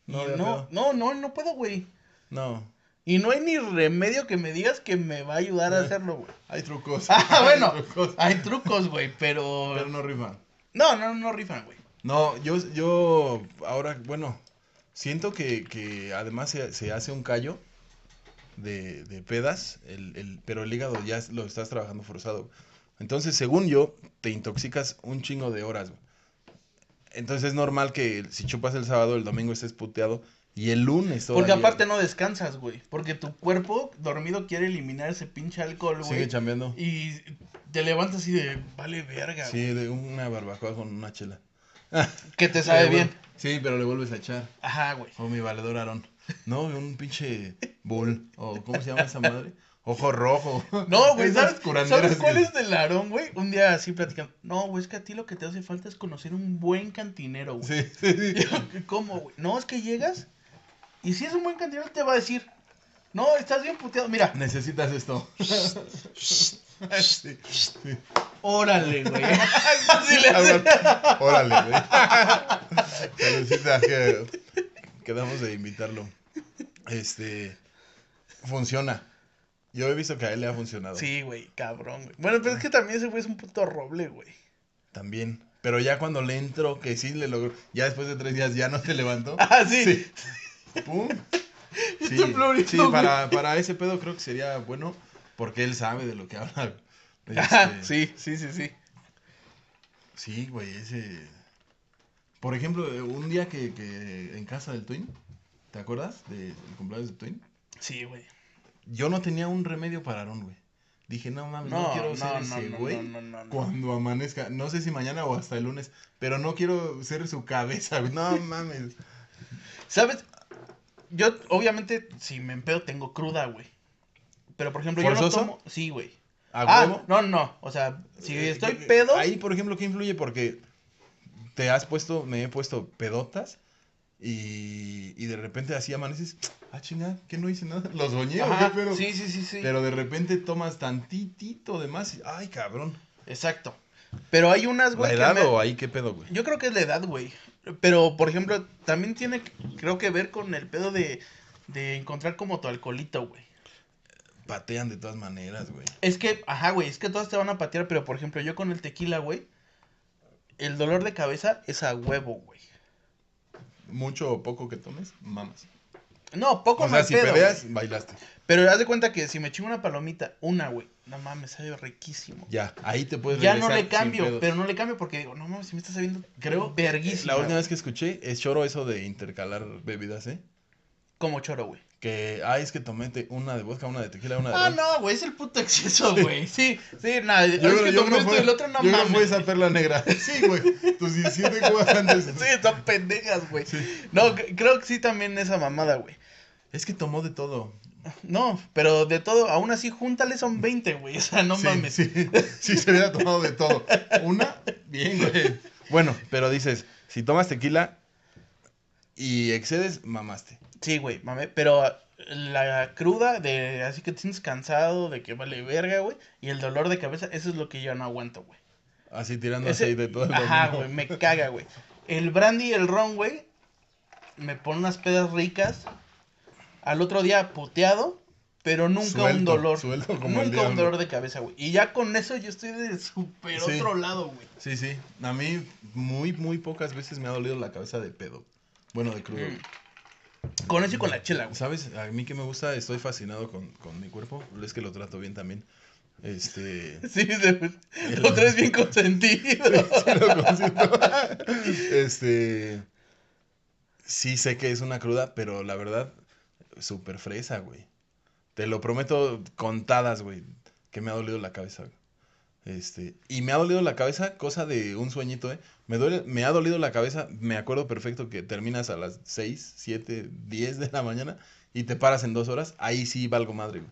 S2: No
S1: no, no, no, no puedo, güey.
S2: No,
S1: Y no hay ni remedio que me digas que me va a ayudar a (laughs) hacerlo, güey.
S2: hay trucos.
S1: Ah, (laughs)
S2: Hay
S1: bueno,
S2: trucos,
S1: hay trucos, güey, pero...
S2: pero no rifan.
S1: No, no, no rifan, güey.
S2: No, yo, yo ahora, bueno, siento que, que además se, se hace un callo de, de pedas, el, el, pero el hígado ya lo estás trabajando forzado. Entonces, según yo, te intoxicas un chingo de horas. güey. Entonces es normal que si chupas el sábado, el domingo estés puteado y el lunes
S1: Porque
S2: todavía
S1: aparte no descansas, güey. Porque tu cuerpo dormido quiere eliminar ese pinche alcohol, güey.
S2: sigue chambeando.
S1: Y te levantas así de, vale verga,
S2: Sí,
S1: güey.
S2: de una barbacoa con una chela.
S1: Que te sabe (laughs) bien.
S2: Sí, pero le vuelves a echar.
S1: Ajá, güey.
S2: O mi valedor Aarón. No, un pinche bull. O ¿cómo se llama esa madre? Ojo rojo.
S1: No, güey, ¿sabes, ¿sabes cuál es del Aarón, güey? Un día así platicando. No, güey, es que a ti lo que te hace falta es conocer un buen cantinero, güey.
S2: Sí, sí, sí. (laughs)
S1: ¿Cómo, güey? No, es que llegas y si es un buen cantinero te va a decir, no, estás bien puteado. Mira,
S2: Necesitas esto. (laughs) Sí, sí.
S1: órale, güey. (laughs)
S2: Cabrón. Órale, güey. Saludcita, que quedamos de invitarlo. Este funciona. Yo he visto que a él le ha funcionado.
S1: Sí, güey, cabrón, güey. Bueno, pero es que también ese güey es un puto roble, güey.
S2: También. Pero ya cuando le entro, que sí le logró, ya después de tres días ya no se levantó. (laughs)
S1: Ah, sí.
S2: Pum.
S1: Y (laughs)
S2: Sí,
S1: temblorito,
S2: sí, para, para ese pedo creo que sería bueno porque él sabe de lo que habla.
S1: Ajá, (laughs)
S2: Este,
S1: sí, sí, sí, sí.
S2: Sí, güey, ese... Por ejemplo, un día que, que en casa del Twin, ¿te acuerdas del cumpleaños del Twin?
S1: Sí, güey.
S2: Yo no tenía un remedio para Aarón, güey. Dije, no mames, no,
S1: No,
S2: quiero
S1: no,
S2: ser
S1: no,
S2: ese
S1: no,
S2: güey
S1: no, no, no, no.
S2: cuando amanezca. No sé si mañana o hasta el lunes, pero no quiero ser su cabeza, güey. No mames.
S1: ¿Sabes? Yo, obviamente, si me empedo, tengo cruda, güey. Pero por ejemplo, yo
S2: ¿Forzoso?
S1: no tomo. Sí, güey.
S2: ¿A
S1: Ah,
S2: huevo?
S1: no, no. O sea, si
S2: Eh,
S1: estoy
S2: eh,
S1: pedo.
S2: Ahí, por ejemplo, ¿qué influye? Porque te has puesto, me he puesto pedotas y, y de repente así amaneces. Ah, chinga, que no hice nada. Lo soñé, ¿o
S1: Ajá,
S2: qué pedo?
S1: Sí, sí, sí, sí.
S2: Pero de repente tomas tantitito de más y, ay, cabrón.
S1: Exacto. Pero hay unas,
S2: ¿La
S1: güey. que
S2: edad
S1: me-
S2: o ahí qué pedo, güey?
S1: Yo creo que es la edad, güey. Pero, por ejemplo, también tiene, creo que ver con el pedo de, de encontrar como tu alcoholito, güey.
S2: Patean de todas maneras, güey.
S1: Es que, ajá, güey, es que todas te van a patear, pero por ejemplo, yo con el tequila, güey, el dolor de cabeza es a huevo, güey.
S2: Mucho o poco que tomes, mamas.
S1: No, poco
S2: O sea,
S1: hay
S2: si
S1: pedo,
S2: peleas,
S1: güey.
S2: bailaste.
S1: Pero haz de cuenta que si me chingo una palomita, una, güey, no mames, sabe riquísimo.
S2: Ya, ahí te puedes
S1: Ya no le cambio, pero no le cambio porque digo, no mames, si me está sabiendo,
S2: Creo,
S1: verguísima.
S2: la última vez que escuché, es choro eso de intercalar bebidas, ¿eh?
S1: Como choro, güey.
S2: Que, ay, es que tomé una de vodka, una de tequila, una de
S1: Ah, no, güey, es el puto exceso, güey. Sí, sí, nada.
S2: Yo
S1: es
S2: creo-
S1: que
S2: yo
S1: tomé esto
S2: fue-
S1: y el otro no
S2: yo
S1: mames.
S2: fue esa perla negra. (laughs) Sí, güey. Tus 17 cubas antes.
S1: Sí, son pendejas, güey.
S2: Sí.
S1: No, creo que sí también esa mamada, güey.
S2: Es que tomó de todo.
S1: No, pero de todo, aún así, júntale son 20, güey. O sea, no
S2: sí,
S1: mames.
S2: Sí, (laughs) sí, se hubiera tomado de todo. Una, bien, güey. Bueno, pero dices, si tomas tequila y excedes, mamaste.
S1: Sí, güey, mame. Pero la cruda de así que te sientes cansado, de que vale verga, güey. Y el dolor de cabeza, eso es lo que yo no aguanto, güey.
S2: Así tirando
S1: Ese-
S2: de todo el
S1: Ajá, güey, me caga, güey. El brandy y el ron, güey, me pone unas pedas ricas. Al otro día puteado, pero nunca un dolor.
S2: suelto como el
S1: nunca un dolor de cabeza, güey. Y ya con eso yo estoy del super
S2: Sí.
S1: otro lado, güey.
S2: Sí, sí. A mí muy, muy pocas veces me ha dolido la cabeza de pedo. Bueno, de crudo.
S1: Mm. Con eso y con la chela, güey.
S2: ¿Sabes? A mí que me gusta, estoy fascinado con, con mi cuerpo. Es que lo trato bien también. Este. (laughs)
S1: Sí, lo traes bien consentido. (laughs)
S2: Sí lo consiento. este. Sí sé que es una cruda, pero la verdad, súper fresa, güey. Te lo prometo contadas, güey, que me ha dolido la cabeza. güey. Este, y me ha dolido la cabeza, cosa de un sueñito, ¿eh? Me, duele, me ha dolido la cabeza, me acuerdo perfecto que terminas a las 6, 7, 10 de la mañana y te paras en dos horas, ahí sí valgo madre, güey.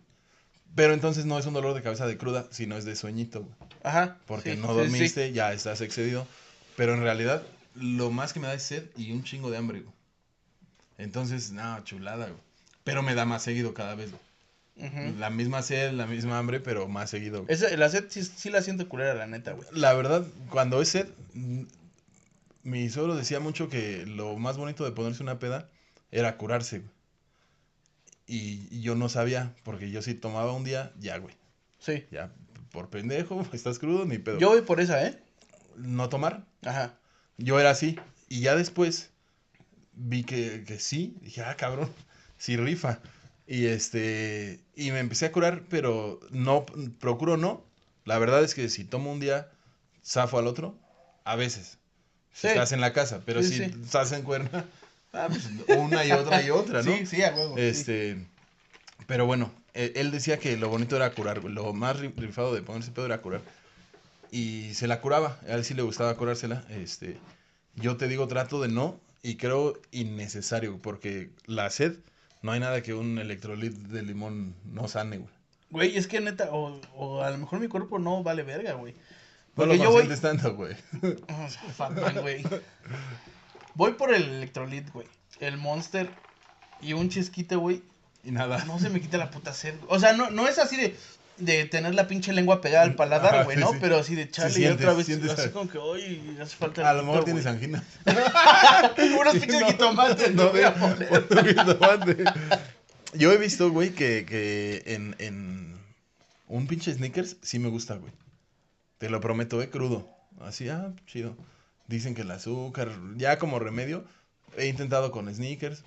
S2: Pero entonces no es un dolor de cabeza de cruda, sino es de sueñito, güey
S1: Ajá.
S2: porque
S1: sí,
S2: no
S1: sí,
S2: dormiste, ya estás excedido. Pero en realidad, lo más que me da es sed y un chingo de hambre, güey. Entonces, no, chulada, güey. Pero me da más seguido cada vez, güey. La misma sed, la misma hambre, pero más seguido.
S1: Esa- la sed sí, sí la siento culera, la neta, güey.
S2: La verdad, cuando es sed, mm, mi suegro decía mucho que lo más bonito de ponerse una peda era curarse, güey. Y, y yo no sabía, porque yo sí tomaba un día, ya, güey.
S1: Sí.
S2: Ya, por pendejo, (laughs) estás crudo, ni pedo.
S1: Yo voy por esa, ¿eh?
S2: No tomar,
S1: Ajá.
S2: Yo era así. Y ya después vi que, que sí. Dije, ah, cabrón, sí rifa. Y este. Y me empecé a curar, pero no, procuro no. La verdad es que si tomo un día, zafo al otro, a veces. Si
S1: Sí.
S2: estás en la casa, pero
S1: Sí,
S2: si
S1: sí.
S2: estás en cuerna, (laughs) ah, pues, una y otra y otra, ¿no?
S1: Sí, sí, a huevo.
S2: Este, pero bueno, eh, él decía que lo bonito era curar, lo más ri- rifado de ponerse pedo era curar. Y se la curaba, a él sí le gustaba curársela. Este, yo te digo, trato de no, y creo innecesario, porque la sed, no hay nada que un electrolit de limón no sane, güey.
S1: Güey, es que neta, o, o a lo mejor mi cuerpo no vale verga, güey.
S2: No lo
S1: yo voy.
S2: tanto, güey.
S1: Oh, Fatman, güey. Voy por el electrolit, güey. El monster y un chesquite, güey.
S2: Y nada.
S1: No se me quita la puta sed. güey. O sea, no, no es así de, de tener la pinche lengua pegada al paladar, güey,
S2: sí,
S1: ¿no?
S2: sí.
S1: Pero así de chale
S2: sientes,
S1: otra vez.
S2: sientes
S1: así como que, oye, hace falta.
S2: A lo mejor tienes
S1: güey".
S2: angina. (laughs)
S1: Unos pinches
S2: No,
S1: jitomates,
S2: no,
S1: no voy a
S2: no,
S1: poner.
S2: Yo he visto, güey, que, que en, en un pinche sneakers sí me gusta, güey. Te lo prometo, eh, crudo. Así, ah, chido. Dicen que el azúcar, ya como remedio, he intentado con sneakers.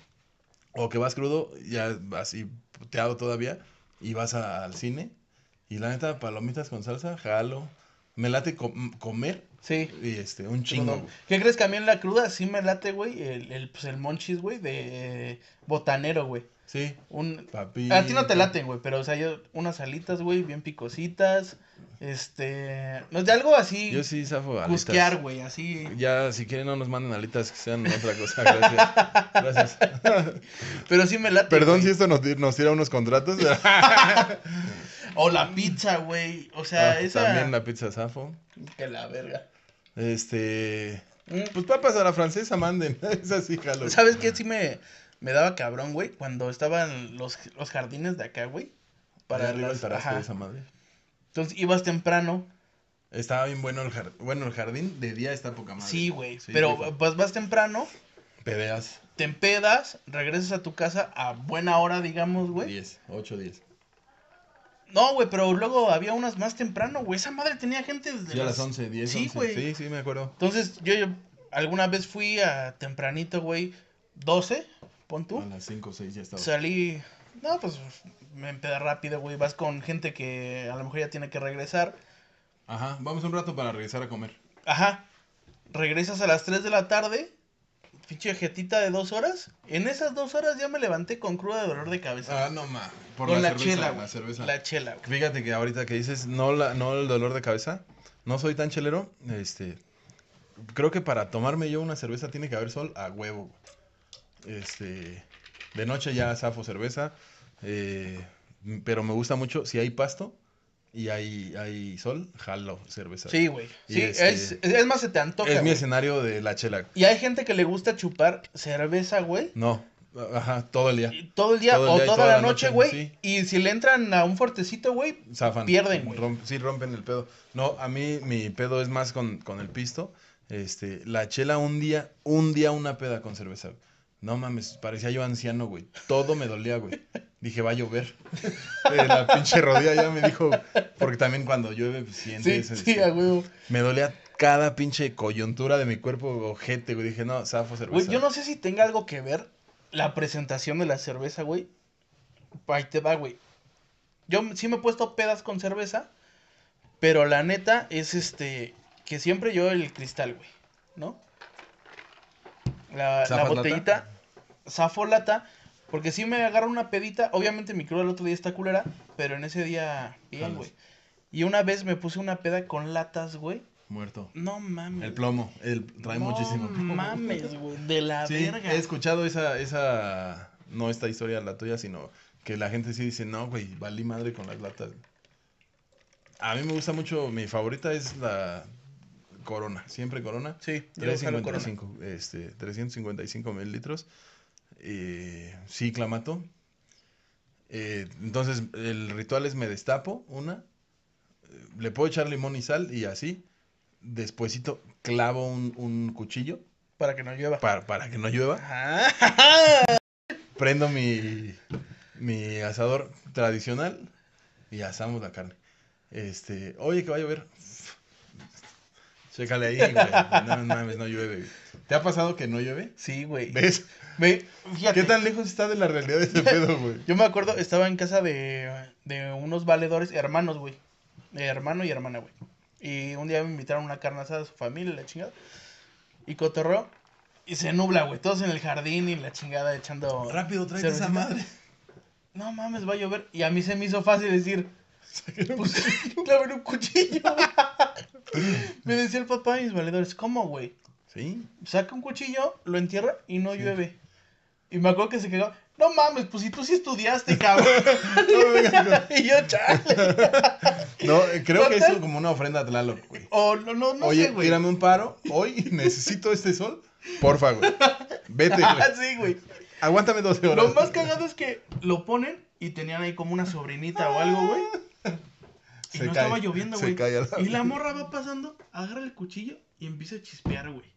S2: O que vas crudo, ya así puteado todavía, y vas a- al cine. Y la neta, palomitas con salsa, jalo. Me late com- comer
S1: Sí.
S2: y este, un chingo.
S1: ¿Qué crees que a mí en la cruda sí me late, güey? El, el, pues el monchis, güey, de botanero, güey.
S2: Sí,
S1: Un...
S2: papi.
S1: A ti no te laten, güey, pero o sea, yo unas alitas, güey, bien picositas, Este, no de algo así,
S2: Yo sí zafo alitas.
S1: cusquear, güey, así.
S2: Ya, si quieren, no nos manden alitas que sean otra cosa. Gracias. (laughs) Gracias.
S1: Pero sí me late.
S2: Perdón si esto nos, nos tira unos contratos. (laughs) (laughs)
S1: O la pizza, güey. O sea,
S2: Ah,
S1: esa.
S2: También la pizza zafo.
S1: Que la verga.
S2: Este.
S1: Mm,
S2: Pues papas a la francesa, manden. (laughs) Es así, jalo.
S1: ¿Sabes qué? Sí me, me daba cabrón, güey. Cuando estaban los, los jardines de acá, güey.
S2: Para arriba el
S1: las- ajá.
S2: de esa madre.
S1: Entonces ibas temprano.
S2: Estaba bien bueno el jardín. Bueno, el jardín de día está poca madre.
S1: Sí, güey.
S2: Sí,
S1: pero
S2: rico.
S1: pues vas temprano,
S2: Pedeas.
S1: te empedas, regresas a tu casa a buena hora, digamos, güey.
S2: 10, 8, 10.
S1: No, güey, pero luego había unas más temprano, güey. Esa madre tenía gente desde
S2: Sí, a las 11, 10,
S1: Sí,
S2: 11.
S1: güey.
S2: Sí, sí, me acuerdo.
S1: Entonces, yo, yo alguna vez fui a tempranito, güey, 12, pon tú.
S2: A las 5, 6 ya estaba.
S1: Salí, no, pues me empedé rápido, güey. Vas con gente que a lo mejor ya tiene que regresar.
S2: Ajá, vamos un rato para regresar a comer.
S1: Ajá. Regresas a las 3 de la tarde. Pinche jetita de dos horas. En esas dos horas ya me levanté con cruda de dolor de cabeza.
S2: Ah, no ma. Por
S1: con
S2: la,
S1: la,
S2: cerveza,
S1: chela,
S2: la cerveza.
S1: La chela, güey.
S2: Fíjate que ahorita que dices, no, la, no el dolor de cabeza, no soy tan chelero, este, creo que para tomarme yo una cerveza tiene que haber sol a huevo. Este, de noche ya zafo cerveza, eh, pero me gusta mucho, si hay pasto y hay, hay sol, jalo cerveza.
S1: Sí, güey. Sí,
S2: este-
S1: es, es más, se te antoja.
S2: Es mi
S1: güey.
S2: escenario de la chela.
S1: Y hay gente que le gusta chupar cerveza, güey.
S2: No, ajá, todo el día.
S1: Todo el día
S2: Todo el
S1: o
S2: día
S1: toda,
S2: toda
S1: la noche, güey.
S2: sí.
S1: Y si le entran a un fuertecito, güey. Pierden, güey.
S2: Romp- sí, rompen el pedo. No, a mí mi pedo es más con, con el pisto. Este, la chela un día, un día una peda con cerveza. No mames, parecía yo anciano, güey. Todo me dolía, güey. Dije, va a llover. (laughs) Eh, la pinche rodilla ya me dijo, porque también cuando llueve pues,
S1: sí,
S2: sientes.
S1: sí,
S2: este,
S1: a huevo.
S2: me dolía cada pinche coyuntura de mi cuerpo ojete, güey. Dije, no, zafo cerveza.
S1: Güey, yo no sé si tenga algo que ver la presentación de la cerveza, güey. Ahí te va, güey. Yo sí me he puesto pedas con cerveza, pero la neta es este que siempre yo el cristal, güey, ¿no? La, la botellita, zafo lata, porque sí me agarra una pedita. Obviamente mi cruda el otro día está culera, pero en ese día, bien, güey. Y una vez me puse una peda con latas, güey.
S2: Muerto.
S1: No mames.
S2: El plomo, el, trae muchísimo
S1: No
S2: plomo.
S1: mames, güey. De la
S2: Sí,
S1: verga.
S2: he escuchado esa, esa, no esta historia la tuya, sino que la gente sí dice, no, güey, valí madre con las latas. A mí me gusta mucho, mi favorita es la Corona, siempre Corona.
S1: Sí, yo jalo Corona.
S2: 355, este, 355 mililitros. Eh, sí, clamato. Eh, entonces, el ritual es me destapo una, eh, le puedo echar limón y sal y así. Despuésito clavo un, un cuchillo
S1: Para que no llueva.
S2: para, para que no llueva.
S1: Ajá. (laughs)
S2: Prendo mi, mi asador tradicional y asamos la carne. Este, oye, que va a llover. Chécale ahí, güey. No mames, no llueve. güey. ¿Te ha pasado que no llueve?
S1: Sí, güey.
S2: ¿Ves?
S1: Me- fíjate,
S2: ¿Qué tan lejos está de la realidad de ese (laughs) pedo, güey?
S1: Yo me acuerdo, estaba en casa de, de unos valedores, hermanos, güey. Hermano y hermana, güey. Y un día me invitaron a una carne asada a su familia, la chingada. Y cotorreo. Y se nubla, güey. Todos en el jardín y la chingada echando.
S2: Rápido, tráete esa
S1: cervecita.
S2: madre.
S1: No mames, va a llover. Y a mí se me hizo fácil decir. Pues un cuchillo. me decía el papá de mis valedores, ¿cómo, güey?
S2: ¿Sí?
S1: saca un cuchillo, lo entierra y no
S2: Sí.
S1: llueve. Y me acuerdo que se quedó, no mames, pues si tú sí estudiaste, cabrón. (laughs) (laughs) Y yo, chale.
S2: No, creo que es como una ofrenda a Tlaloc, güey.
S1: O no, no, no
S2: Oye,
S1: sé, güey.
S2: tírame un paro. Hoy necesito este sol. Porfa, güey. Vete, güey. (laughs)
S1: sí, güey.
S2: Aguántame 12 horas.
S1: Lo más cagado es que lo ponen y tenían ahí como una sobrinita o algo, güey. Y
S2: Se
S1: no
S2: cae,
S1: estaba lloviendo, güey.
S2: la-
S1: Y la morra va pasando, agarra el cuchillo y empieza a chispear, güey.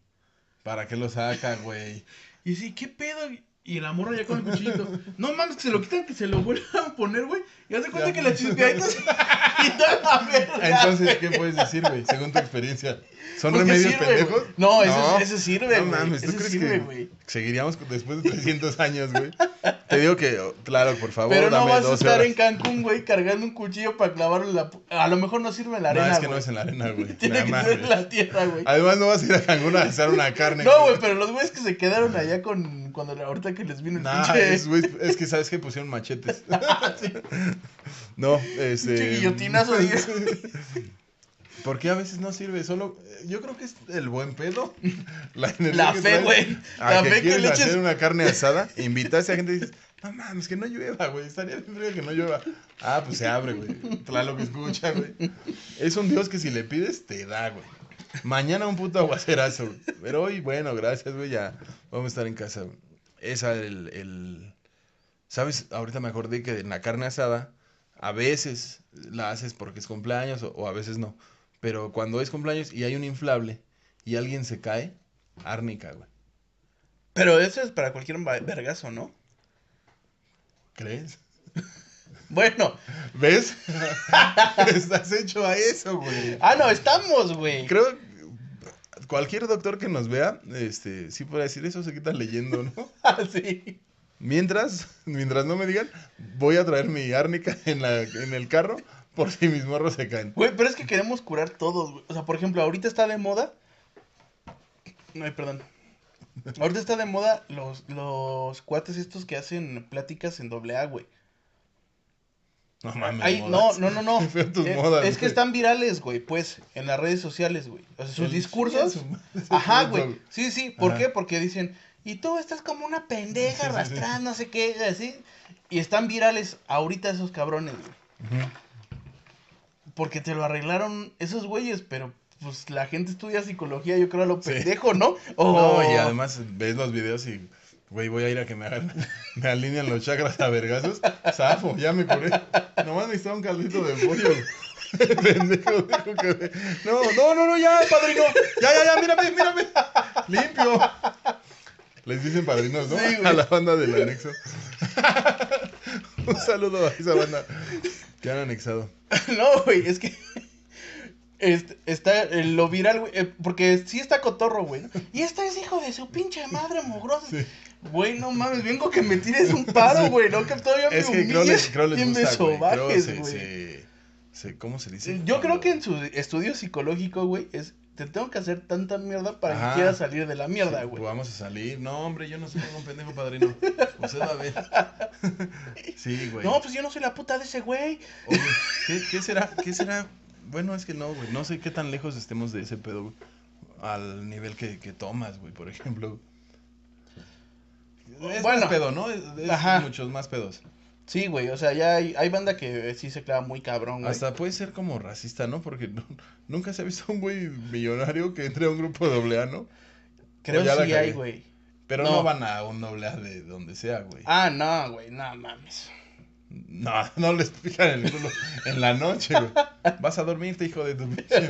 S2: ¿Para qué lo saca, güey?
S1: Y sí, ¿qué pedo? Y la morra ya con el cuchillito. No mames, que se lo quitan, que se lo vuelvan a poner, güey. Y hace cuenta
S2: Ya.
S1: que la chispeadita se quita la verga.
S2: Entonces, ¿qué puedes decir, güey? Según tu experiencia. ¿Son remedios
S1: sirve,
S2: pendejos?
S1: No, ese- ese sirve,
S2: No mames, ¿tú crees
S1: sirve,
S2: que seguiríamos después de 300 años, güey? Te digo que, claro, por favor,
S1: Pero no
S2: dame
S1: vas a
S2: 12
S1: estar
S2: horas.
S1: en Cancún, güey, cargando un cuchillo para clavarlo en la... A lo mejor no sirve en la
S2: No,
S1: arena,
S2: es que no es en la arena, güey. (laughs)
S1: Tiene
S2: Nada
S1: que
S2: más,
S1: ser en la tierra, güey.
S2: Además, no vas a ir a Cancún a hacer una carne.
S1: No, güey, pero los güeyes que se quedaron allá con... Cuando ahorita que les vino el
S2: Nah,
S1: pinche...
S2: es, güey, es que sabes que pusieron machetes. (laughs) No, este.
S1: Guillotinazo. (laughs)
S2: ¿Por qué a veces no sirve? Solo, yo creo que es el buen pedo. (laughs) La,
S1: La fe, güey. La
S2: que
S1: fe que le
S2: hacer
S1: eches...
S2: una carne asada, (laughs) invitaste a gente y dices, no mames, que no llueva, güey. Estaría bien frío que no llueva. Ah, pues se abre, güey. Claro que escucha, güey. Es un Dios que si le pides, te da, güey. Mañana un puto aguacerazo, güey. Pero hoy, bueno, gracias, güey, ya vamos a estar en casa. Esa el, el... ¿Sabes? Ahorita me acordé que en la carne asada, a veces la haces porque es cumpleaños o, o a veces no. Pero cuando es cumpleaños y hay un inflable y alguien se cae, árnica, güey.
S1: Pero eso es para cualquier vergazo, ¿no?
S2: ¿Crees? (laughs)
S1: Bueno.
S2: ¿Ves? (laughs) Estás hecho a eso, güey.
S1: Ah, no, estamos, güey.
S2: Creo que cualquier doctor que nos vea, este, sí puede decir eso, se quita leyendo, ¿no?
S1: Ah, (laughs) sí.
S2: Mientras, (laughs) mientras no me digan, voy a traer mi árnica en, la, en el carro por si mis morros se caen.
S1: Güey, pero es que queremos curar todos, güey. O sea, por ejemplo, ahorita está de moda. Ay, perdón. Ahorita está de moda los, los cuates estos que hacen pláticas en doble A, güey.
S2: No mames.
S1: Ay, no, no, no, no. (laughs)
S2: Tus
S1: Eh,
S2: modas,
S1: es que están virales, güey, pues, en las redes sociales, güey. O sea, sus
S2: El
S1: discursos.
S2: su (laughs)
S1: Ajá, güey. Sí, sí. ¿Por
S2: Ajá.
S1: qué? Porque dicen, y tú estás como una pendeja (laughs) arrastrando, no sé qué, así. Y están virales ahorita esos cabrones, güey. Porque te lo arreglaron esos güeyes, pero pues la gente estudia psicología, yo creo a lo
S2: Sí.
S1: pendejo, ¿no? O...
S2: No, y además ves los videos y, güey, voy a ir a que me hagan, (laughs) me alinean los chakras a vergazos. Zafo, ya me curé. Nomás necesitaba un caldito de pollo. (laughs) Pendejo, dijo que... No, no, no, no, ya, padrino. Ya, ya, ya, mírame, mírame. Limpio. Les dicen padrinos, ¿no?
S1: Sí,
S2: a la banda del anexo. un saludo a esa banda que han anexado. (laughs)
S1: No, güey, es que este, está eh, lo viral, güey, eh, porque sí está cotorro, güey. Y este es hijo de su pinche madre mugrosa.
S2: Sí.
S1: Güey, no mames, vengo que me tires un paro, (laughs) güey, no que todavía me
S2: Es que creo
S1: humilles
S2: les, creo les
S1: y me
S2: gusta. Creo
S1: sobajes, güey.
S2: Se, ¿Cómo se dice?
S1: Yo creo que en su estudio psicológico, güey, es te tengo que hacer tanta mierda para
S2: Ajá.
S1: que quieras salir de la mierda,
S2: Sí,
S1: güey.
S2: Vamos a salir. No, hombre, yo no soy un pendejo padrino. Usted va a ver. (laughs) Sí, güey.
S1: No, pues yo no soy la puta de ese güey.
S2: Oye, ¿qué, qué será? ¿Qué será? Bueno, es que no, güey. No sé qué tan lejos estemos de ese pedo, güey. Al nivel que, que tomas, güey, por ejemplo. Es
S1: Bueno.
S2: más pedo, ¿no? Es, es
S1: Ajá.
S2: muchos más pedos.
S1: Sí, güey, o sea, ya hay, hay banda que sí se clava muy cabrón, güey.
S2: Hasta puede ser como racista, ¿no? Porque no- (laughs) nunca se ha visto un güey millonario que entre a un grupo doble A, ¿no?
S1: Creo
S2: ya la
S1: sí
S2: cagué.
S1: hay, güey.
S2: Pero
S1: No.
S2: no. van a un doble A de donde sea, güey.
S1: Ah, no, güey, no mames.
S2: No, (laughs) no les pican el culo en la noche, güey. (laughs) Vas a dormirte, hijo de tu pinche.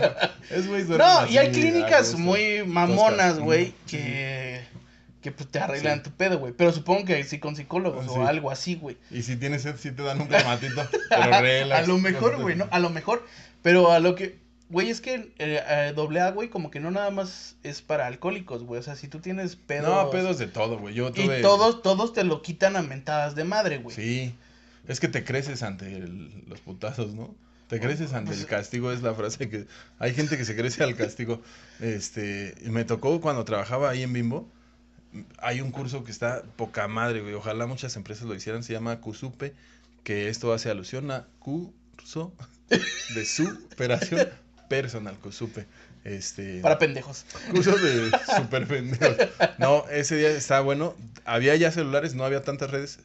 S2: Es güey, duermen
S1: No,
S2: así,
S1: y hay
S2: a
S1: clínicas
S2: gusto.
S1: muy mamonas, güey, que, que pues te arreglan
S2: Sí.
S1: tu pedo, güey. Pero supongo que sí con psicólogos
S2: Sí.
S1: o algo así, güey.
S2: Y si tienes sed, sí te dan un clamatito. (laughs) Pero relax.
S1: A lo mejor, güey, ¿no? A lo mejor. Pero a lo que. Güey, es que eh, eh, doble A, güey, como que no nada más es para alcohólicos, güey. O sea, si tú tienes pedos.
S2: No, pedos de todo, güey. Yo tuve...
S1: Y todos, todos te lo quitan a mentadas de madre, güey.
S2: Sí. Es que te creces ante el- los putazos, ¿no? Te creces ante
S1: Pues-
S2: el castigo, es la frase que... Hay gente que se crece al castigo. (laughs) Este, me tocó cuando trabajaba ahí en Bimbo. Hay un curso que está poca madre, güey. Ojalá muchas empresas lo hicieran. Se llama CUSUPE, que esto hace alusión a curso de superación personal, CUSUPE. Este,
S1: Para pendejos.
S2: curso de super pendejos. No, ese día estaba bueno. Había ya celulares, no había tantas redes.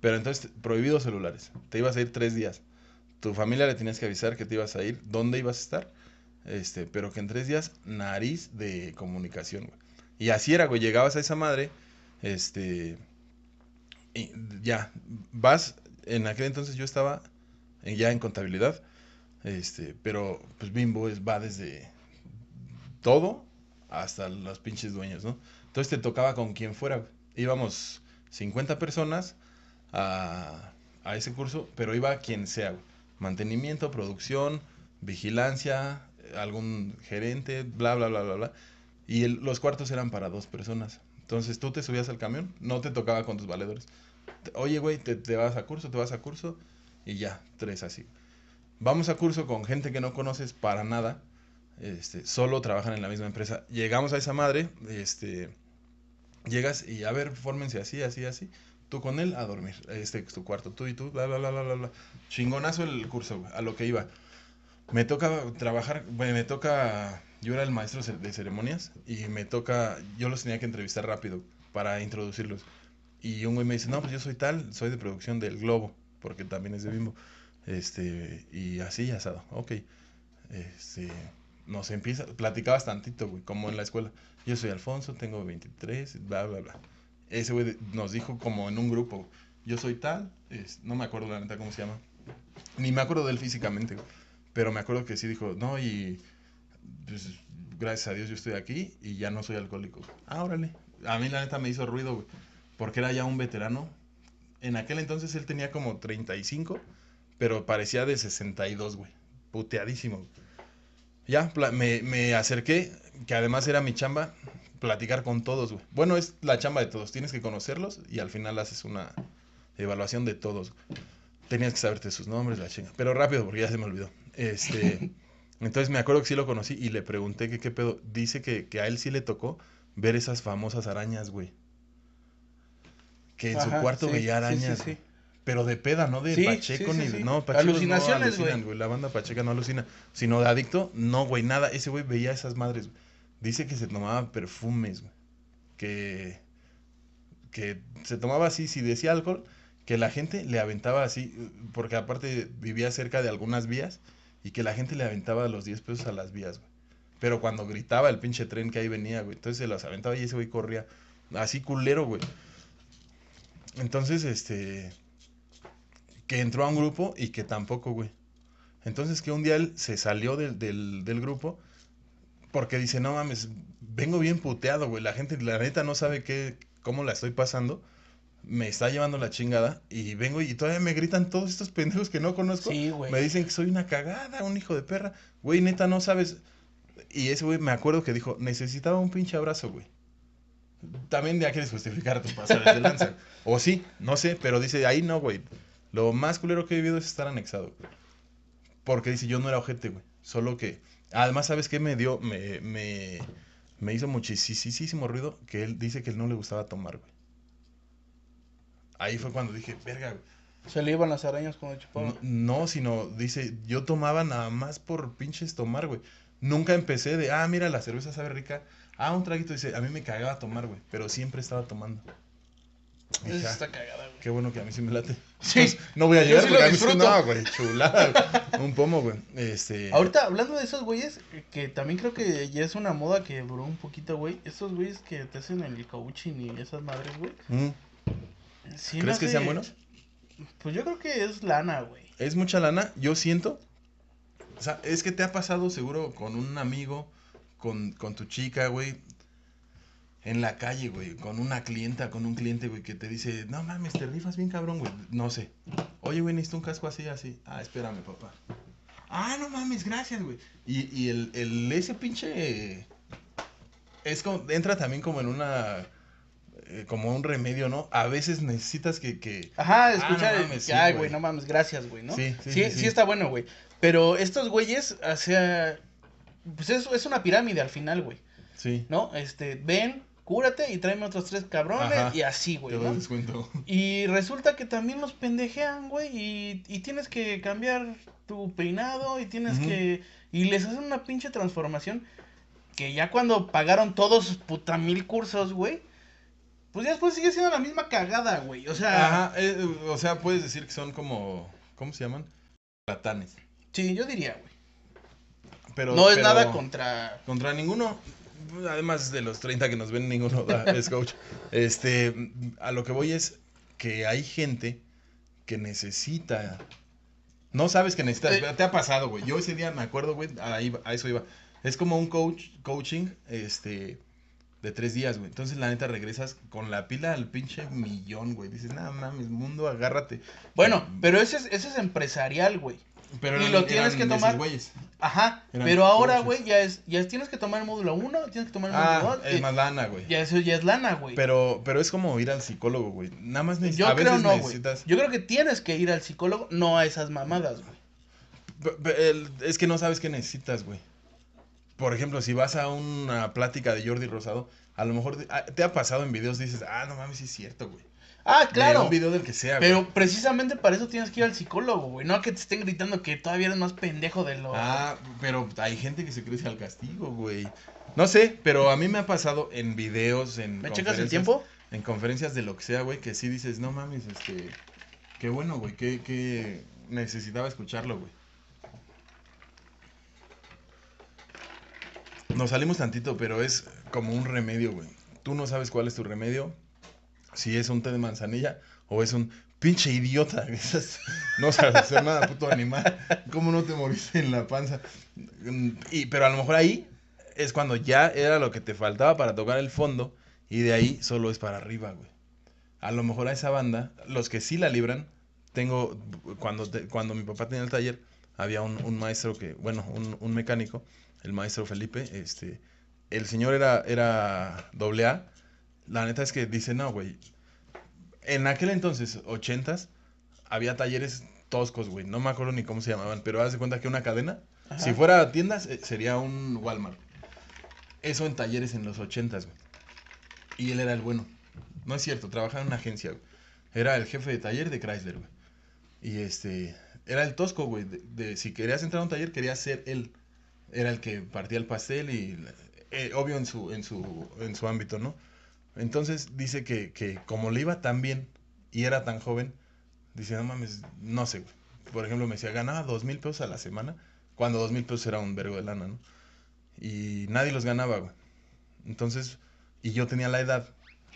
S2: Pero entonces, prohibidos celulares. Te ibas a ir tres días. Tu familia le tenías que avisar que te ibas a ir, dónde ibas a estar. Este, pero que en tres días, nariz de comunicación, güey. Y así era, güey. Llegabas a esa madre, este. Ya, vas. En aquel entonces yo estaba ya en contabilidad. Este, pero pues Bimbo es, va desde todo hasta los pinches dueños, ¿no? Entonces te tocaba con quien fuera. Íbamos 50 personas a, a ese curso, pero iba quien sea. güey. Mantenimiento, producción, vigilancia, algún gerente, bla, bla, bla, bla, bla. Y el- los cuartos eran para dos personas. Entonces tú te subías al camión, no te tocaba con tus valedores. Oye, güey, te, vas a curso, te vas a curso. Y ya, tres así. Vamos a curso con gente que no conoces para nada. Este, solo trabajan en la misma empresa. Llegamos a esa madre, este, llegas y a ver, fórmense así, así, así. Tú con él a dormir. Este es tu cuarto, tú y tú, bla, bla, bla, bla, bla. Chingonazo el curso, a lo que iba. Me toca trabajar, bueno, me toca, yo era el maestro de ceremonias y me toca, yo los tenía que entrevistar rápido para introducirlos. Y un güey me dice, no, pues yo soy tal, soy de producción del Globo, porque también es de Bimbo. Este, y así, asado, ok. Este, nos empieza, platicabas tantito, güey, como en la escuela. Yo soy Alfonso, tengo 23, bla, bla, bla. Ese güey nos dijo como en un grupo, yo soy tal, es- no me acuerdo la neta cómo se llama. Ni me acuerdo de él físicamente. Pero me acuerdo que sí dijo, no, y pues, gracias a Dios yo estoy aquí y ya no soy alcohólico. Ah, órale. A mí la neta me hizo ruido, güey. Porque era ya un veterano. En aquel entonces él tenía como 35, pero parecía de 62, güey. Puteadísimo. Ya, me, me acerqué, que además era mi chamba, platicar con todos, güey. Bueno, es la chamba de todos. Tienes que conocerlos y al final haces una evaluación de todos. Tenías que saberte sus nombres, la chinga. Pero rápido, porque ya se me olvidó. Este, (laughs) entonces me acuerdo que sí lo conocí y le pregunté que qué pedo. Dice que, que a él sí le tocó ver esas famosas arañas, güey. Que en su cuarto
S1: sí,
S2: veía
S1: sí, sí,
S2: arañas.
S1: sí.
S2: güey. Pero de peda, no de
S1: Sí,
S2: Pacheco
S1: sí, sí,
S2: ni de.
S1: sí.
S2: No, Pacheco
S1: Alucinaciones,
S2: no alucinan,
S1: güey.
S2: güey. La banda Pacheca no alucina. Sino de adicto, no, güey, nada. Ese güey veía esas madres. güey. Dice que se tomaba perfumes, güey. Que. Que se tomaba así, si decía alcohol, que la gente le aventaba así. Porque aparte vivía cerca de algunas vías. Y que la gente le aventaba los 10 pesos a las vías, güey. Pero cuando gritaba el pinche tren que ahí venía, güey. Entonces se los aventaba y ese güey corría. Así culero, güey. Entonces, este. Que entró a un grupo y que tampoco, güey. Entonces que un día él se salió del, del, del grupo porque dice, no mames, vengo bien puteado, güey. La gente, la neta, no sabe qué, cómo la estoy pasando. Me está llevando la chingada y vengo y todavía me gritan todos estos (laughs) pendejos que no conozco.
S1: Sí, güey.
S2: Me dicen que soy una cagada, un hijo de perra. Güey, neta, no sabes. Y ese güey me acuerdo que dijo, necesitaba un pinche abrazo, güey. También ya quieres justificar tus pasajes de lanza. (laughs) o sí, no sé, pero dice, ahí no, güey. Lo más culero que he vivido es estar anexado. Porque dice, yo no era ojete, güey. Solo que, además, ¿sabes qué me dio? Me, me, me hizo muchísimo ruido que él dice que él no le gustaba tomar, güey. Ahí fue cuando dije, verga, güey.
S1: Se le iban las arañas cuando chupaba.
S2: No, no, sino dice, yo tomaba nada más por pinches tomar, güey. Nunca empecé de, ah, mira, la cerveza sabe rica. Ah, un traguito, dice, a mí me cagaba tomar, güey. Pero siempre estaba tomando. Dije,
S1: Eso
S2: "Ah,
S1: está cagada, güey.
S2: Qué bueno que a mí sí me late.
S1: Sí.
S2: Pues, no voy a llegar
S1: sí
S2: porque
S1: lo
S2: a mí sí no, güey. Chulada. güey. Un pomo, güey. Este.
S1: Ahorita, hablando de esos güeyes, que también creo que ya es una moda que duró un poquito, güey. Esos güeyes que te hacen el coaching y esas madres, güey.
S2: mm,
S1: Sí,
S2: ¿Crees
S1: no
S2: que sean buenos?
S1: Pues yo creo que es lana, güey.
S2: Es mucha lana, yo siento. O sea, es que te ha pasado seguro con un amigo, con, con tu chica, güey. En la calle, güey, con una clienta, con un cliente, güey, que te dice, no mames, te rifas bien cabrón, güey. No sé. Oye, güey, necesito un casco así, así. Ah, espérame, papá. Ah, no mames, gracias, güey. Y, y el, el, ese pinche... Es como, entra también como en una... eh, como un remedio, ¿no? A veces necesitas que... que
S1: Ajá,
S2: Ah,
S1: escuchar
S2: no mames,
S1: que,
S2: sí,
S1: ay,
S2: güey.
S1: no mames, gracias, güey, ¿no?
S2: Sí, sí,
S1: sí,
S2: sí,
S1: sí
S2: sí.
S1: está bueno, güey. Pero estos güeyes, o sea, pues es, es una pirámide al final, güey,
S2: sí,
S1: ¿no? Este, ven, cúrate y tráeme otros tres cabrones
S2: Ajá.
S1: y así, güey, ¿no?
S2: descuento.
S1: Y resulta que también los pendejean, güey, y, y tienes que cambiar tu peinado y tienes que... Y les hacen una pinche transformación que ya cuando pagaron todos sus puta mil cursos, güey, pues ya después sigue siendo la misma cagada, güey. O sea,
S2: Ajá, eh, o sea, puedes decir que son como, ¿cómo se llaman? Platanes.
S1: sí, yo diría, güey.
S2: Pero,
S1: no es
S2: pero
S1: nada contra...
S2: Contra ninguno. Además de los 30 que nos ven, ninguno da- (laughs) es coach. Este, a lo que voy es que hay gente que necesita. No sabes que necesitas.
S1: Eh.
S2: Te ha pasado, güey. Yo ese día me acuerdo, güey. Ahí, a eso iba. Es como un coach, coaching, este, de tres días, güey. Entonces, la neta, regresas con la pila al pinche millón, güey. Dices, nada mames, mundo, agárrate.
S1: Bueno, pero ese es, ese es empresarial, güey.
S2: Pero
S1: y
S2: eran-
S1: lo tienes que tomar-
S2: güeyes.
S1: Ajá,
S2: Eran
S1: pero ahora, güey, ya es, ya es- tienes que tomar el módulo 1, tienes que tomar el
S2: Ah,
S1: módulo 2.
S2: es más lana, güey.
S1: Ya eso ya es lana, güey.
S2: Pero, pero es como ir al psicólogo, güey. Nada más neces-
S1: Yo
S2: a
S1: creo
S2: veces
S1: no,
S2: necesitas.
S1: Yo creo que tienes que ir al psicólogo, no a esas mamadas, güey.
S2: Es que no sabes qué necesitas, güey. Por ejemplo, si vas a una plática de Jordi Rosado, a lo mejor te- ah, te ha pasado en videos, dices, ah, no mames, sí es cierto, güey.
S1: Ah,
S2: De
S1: claro.
S2: un video del que sea, güey.
S1: Pero precisamente para eso tienes que ir al psicólogo, güey. No a que te estén gritando que todavía eres más pendejo de lo.
S2: Ah, pero hay gente que se crece al castigo, güey. No sé, pero a mí me ha pasado en videos, en
S1: ¿Me checas el tiempo?
S2: En conferencias de lo que sea, güey, que sí dices, no mames, este, qué bueno, güey, que, que necesitaba escucharlo, güey. Nos salimos tantito, pero es como un remedio, güey. Tú no sabes cuál es tu remedio, si es un té de manzanilla o es un pinche idiota. no sabes hacer nada, puto animal. ¿Cómo no te moriste en la panza? Y, pero a lo mejor ahí es cuando ya era lo que te faltaba para tocar el fondo y de ahí solo es para arriba, güey. A lo mejor a esa banda, los que sí la libran, tengo, cuando, cuando mi papá tenía el taller, había un, un maestro que, bueno, un, un mecánico, el maestro Felipe, este, el señor era, era doble A, la neta es que dice, no, güey, en aquel entonces, ochentas, había talleres toscos, güey, no me acuerdo ni cómo se llamaban, pero haz de cuenta que una cadena,
S1: Ajá.
S2: si fuera tiendas, eh, sería un Walmart. Eso en talleres en los ochentas, güey. Y él era el bueno. No es cierto, trabajaba en una agencia, güey. Era el jefe de taller de Chrysler, güey. Y este, era el tosco, güey. De, de- si querías entrar a un taller, querías ser él. Era el que partía el pastel y, eh, obvio, en su, en, su, en su ámbito, ¿no? Entonces dice que, que como le iba tan bien y era tan joven, dice, no mames, no sé, güey. Por ejemplo, me decía, ganaba dos mil pesos a la semana, cuando dos mil pesos era un vergo de lana, ¿no? Y nadie los ganaba, güey. Entonces, y yo tenía la edad.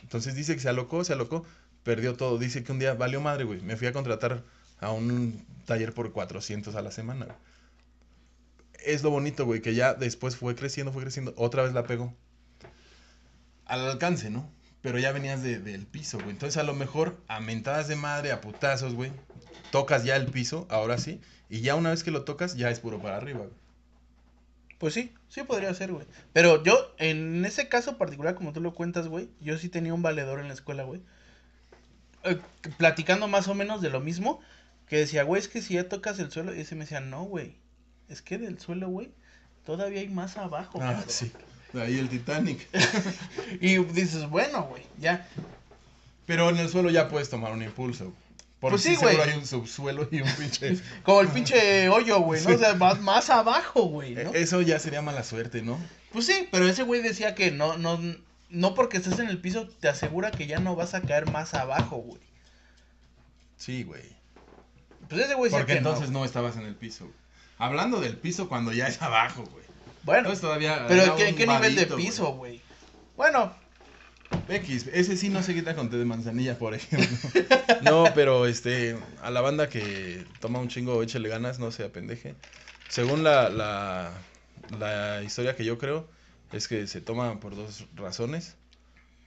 S2: Entonces dice que se alocó, se alocó, perdió todo. Dice que un día valió madre, güey. Me fui a contratar a un taller por 400 a la semana, güey. Es lo bonito, güey, que ya después fue creciendo, fue creciendo. Otra vez la pegó. Al alcance, ¿no? Pero ya venías de- del piso, güey. Entonces, a lo mejor, a mentadas de madre, a putazos, güey. Tocas ya el piso, ahora sí. Y ya una vez que lo tocas, ya es puro para arriba, güey.
S1: Pues sí, sí podría ser, güey. Pero yo, en ese caso particular, como tú lo cuentas, güey, yo sí tenía un valedor en la escuela, güey. Eh, platicando más o menos de lo mismo, que decía, güey, es que si ya tocas el suelo, y ese me decía, no, güey, es que del suelo, güey, todavía hay más abajo.
S2: Ah,
S1: cabrón".
S2: sí. Ahí el Titanic. (laughs)
S1: Y dices, bueno, güey, ya.
S2: Pero en el suelo ya puedes tomar un impulso. Porque
S1: Pues sí, güey.
S2: hay un subsuelo y un pinche. (laughs)
S1: Como el pinche hoyo, güey, ¿no? O sea, más, más abajo, güey, ¿no?
S2: E- Eso ya sería mala suerte, ¿no?
S1: Pues sí, pero ese güey decía que no, no, no porque estés en el piso te asegura que ya no vas a caer más abajo, güey.
S2: Sí, güey.
S1: Pues ese güey
S2: Porque
S1: que no.
S2: entonces no. estabas en el piso. güey. Hablando del piso cuando ya es abajo, güey.
S1: Bueno,
S2: Entonces todavía.
S1: pero ¿qué, qué nivel de piso, güey? Bueno.
S2: X, ese sí no se quita con té de manzanilla, por ejemplo. (laughs) no, pero este, a la banda que toma un chingo, échele ganas, no se apendeje. Según la, la, la historia que yo creo, es que se toma por dos razones.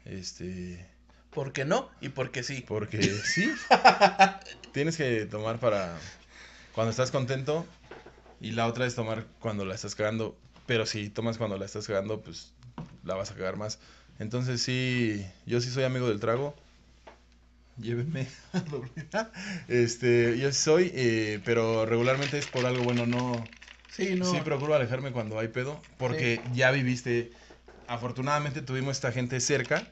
S2: Este.
S1: ¿por qué no? Y porque sí.
S2: Porque sí, (laughs) tienes que tomar para cuando estás contento y la otra es tomar cuando la estás cagando, pero si tomas cuando la estás cagando, pues la vas a cagar más. Entonces sí, yo sí soy amigo del trago. Llévenme (laughs) a doble A. Este, yo sí soy, eh, pero regularmente es por algo bueno, no.
S1: Sí, no.
S2: Sí, procuro alejarme cuando hay pedo, porque ya viviste. Afortunadamente tuvimos esta gente cerca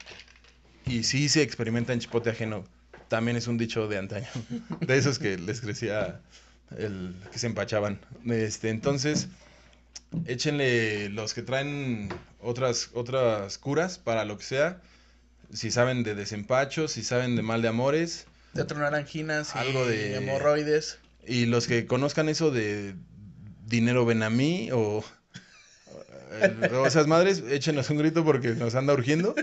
S2: y sí se experimenta en chipote ajeno. También es un dicho de antaño, (laughs) de esos que les crecía el que se empachaban. Este, entonces, échenle los que traen otras otras curas para lo que sea. Si saben de desempacho, si saben de mal de amores,
S1: de tronar anginas y
S2: Algo de-
S1: hemorroides.
S2: y los que conozcan eso de dinero ven a mí o, o esas madres, échenos un grito porque nos anda urgiendo.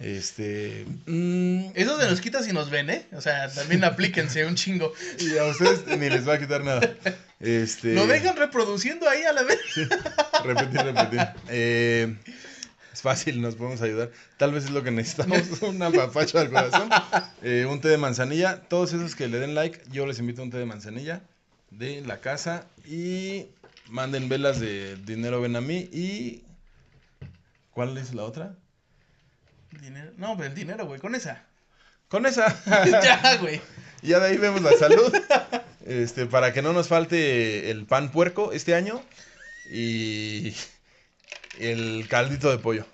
S2: Este. mm,
S1: Eso se nos quita si nos ven, ¿eh? O sea, también aplíquense un chingo. (laughs)
S2: y a ustedes ni les va a quitar nada. Este.
S1: Lo dejan reproduciendo ahí a la vez.
S2: Repetir, repetir. Eh, es fácil, nos podemos ayudar. Tal vez es lo que necesitamos, una papacha al corazón. Eh, un té de manzanilla. Todos esos que le den like, yo les invito a un té de manzanilla de la casa. Y manden velas de dinero ven a mí y... ¿Cuál es la otra?
S1: Dinero. No, pero el dinero, güey, con esa.
S2: Con esa. (laughs)
S1: ya, güey.
S2: Ya de ahí vemos la salud. Este, para que no nos falte el pan puerco este año y el caldito de pollo.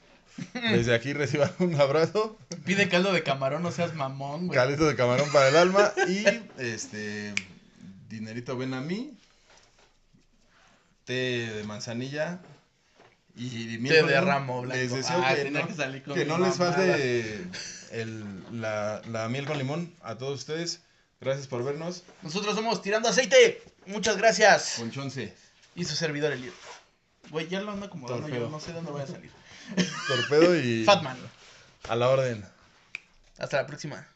S2: Desde aquí reciban un abrazo.
S1: Pide caldo de camarón, no seas mamón, güey.
S2: Caldito de camarón para el alma y este dinerito ven a mí. Té de manzanilla y
S1: Té de ramo blanco.
S2: Les deseo
S1: Ah,
S2: que no,
S1: que salir con
S2: que no les falte el- la, la miel con limón a todos ustedes. Gracias por vernos.
S1: Nosotros somos Tirando Aceite. Muchas gracias.
S2: Conchonce.
S1: Y su servidor, Elliot. Güey, ya lo ando acomodando
S2: Torpedo.
S1: yo. No sé dónde voy a salir.
S2: Torpedo y
S1: Fatman.
S2: a la orden.
S1: Hasta la próxima.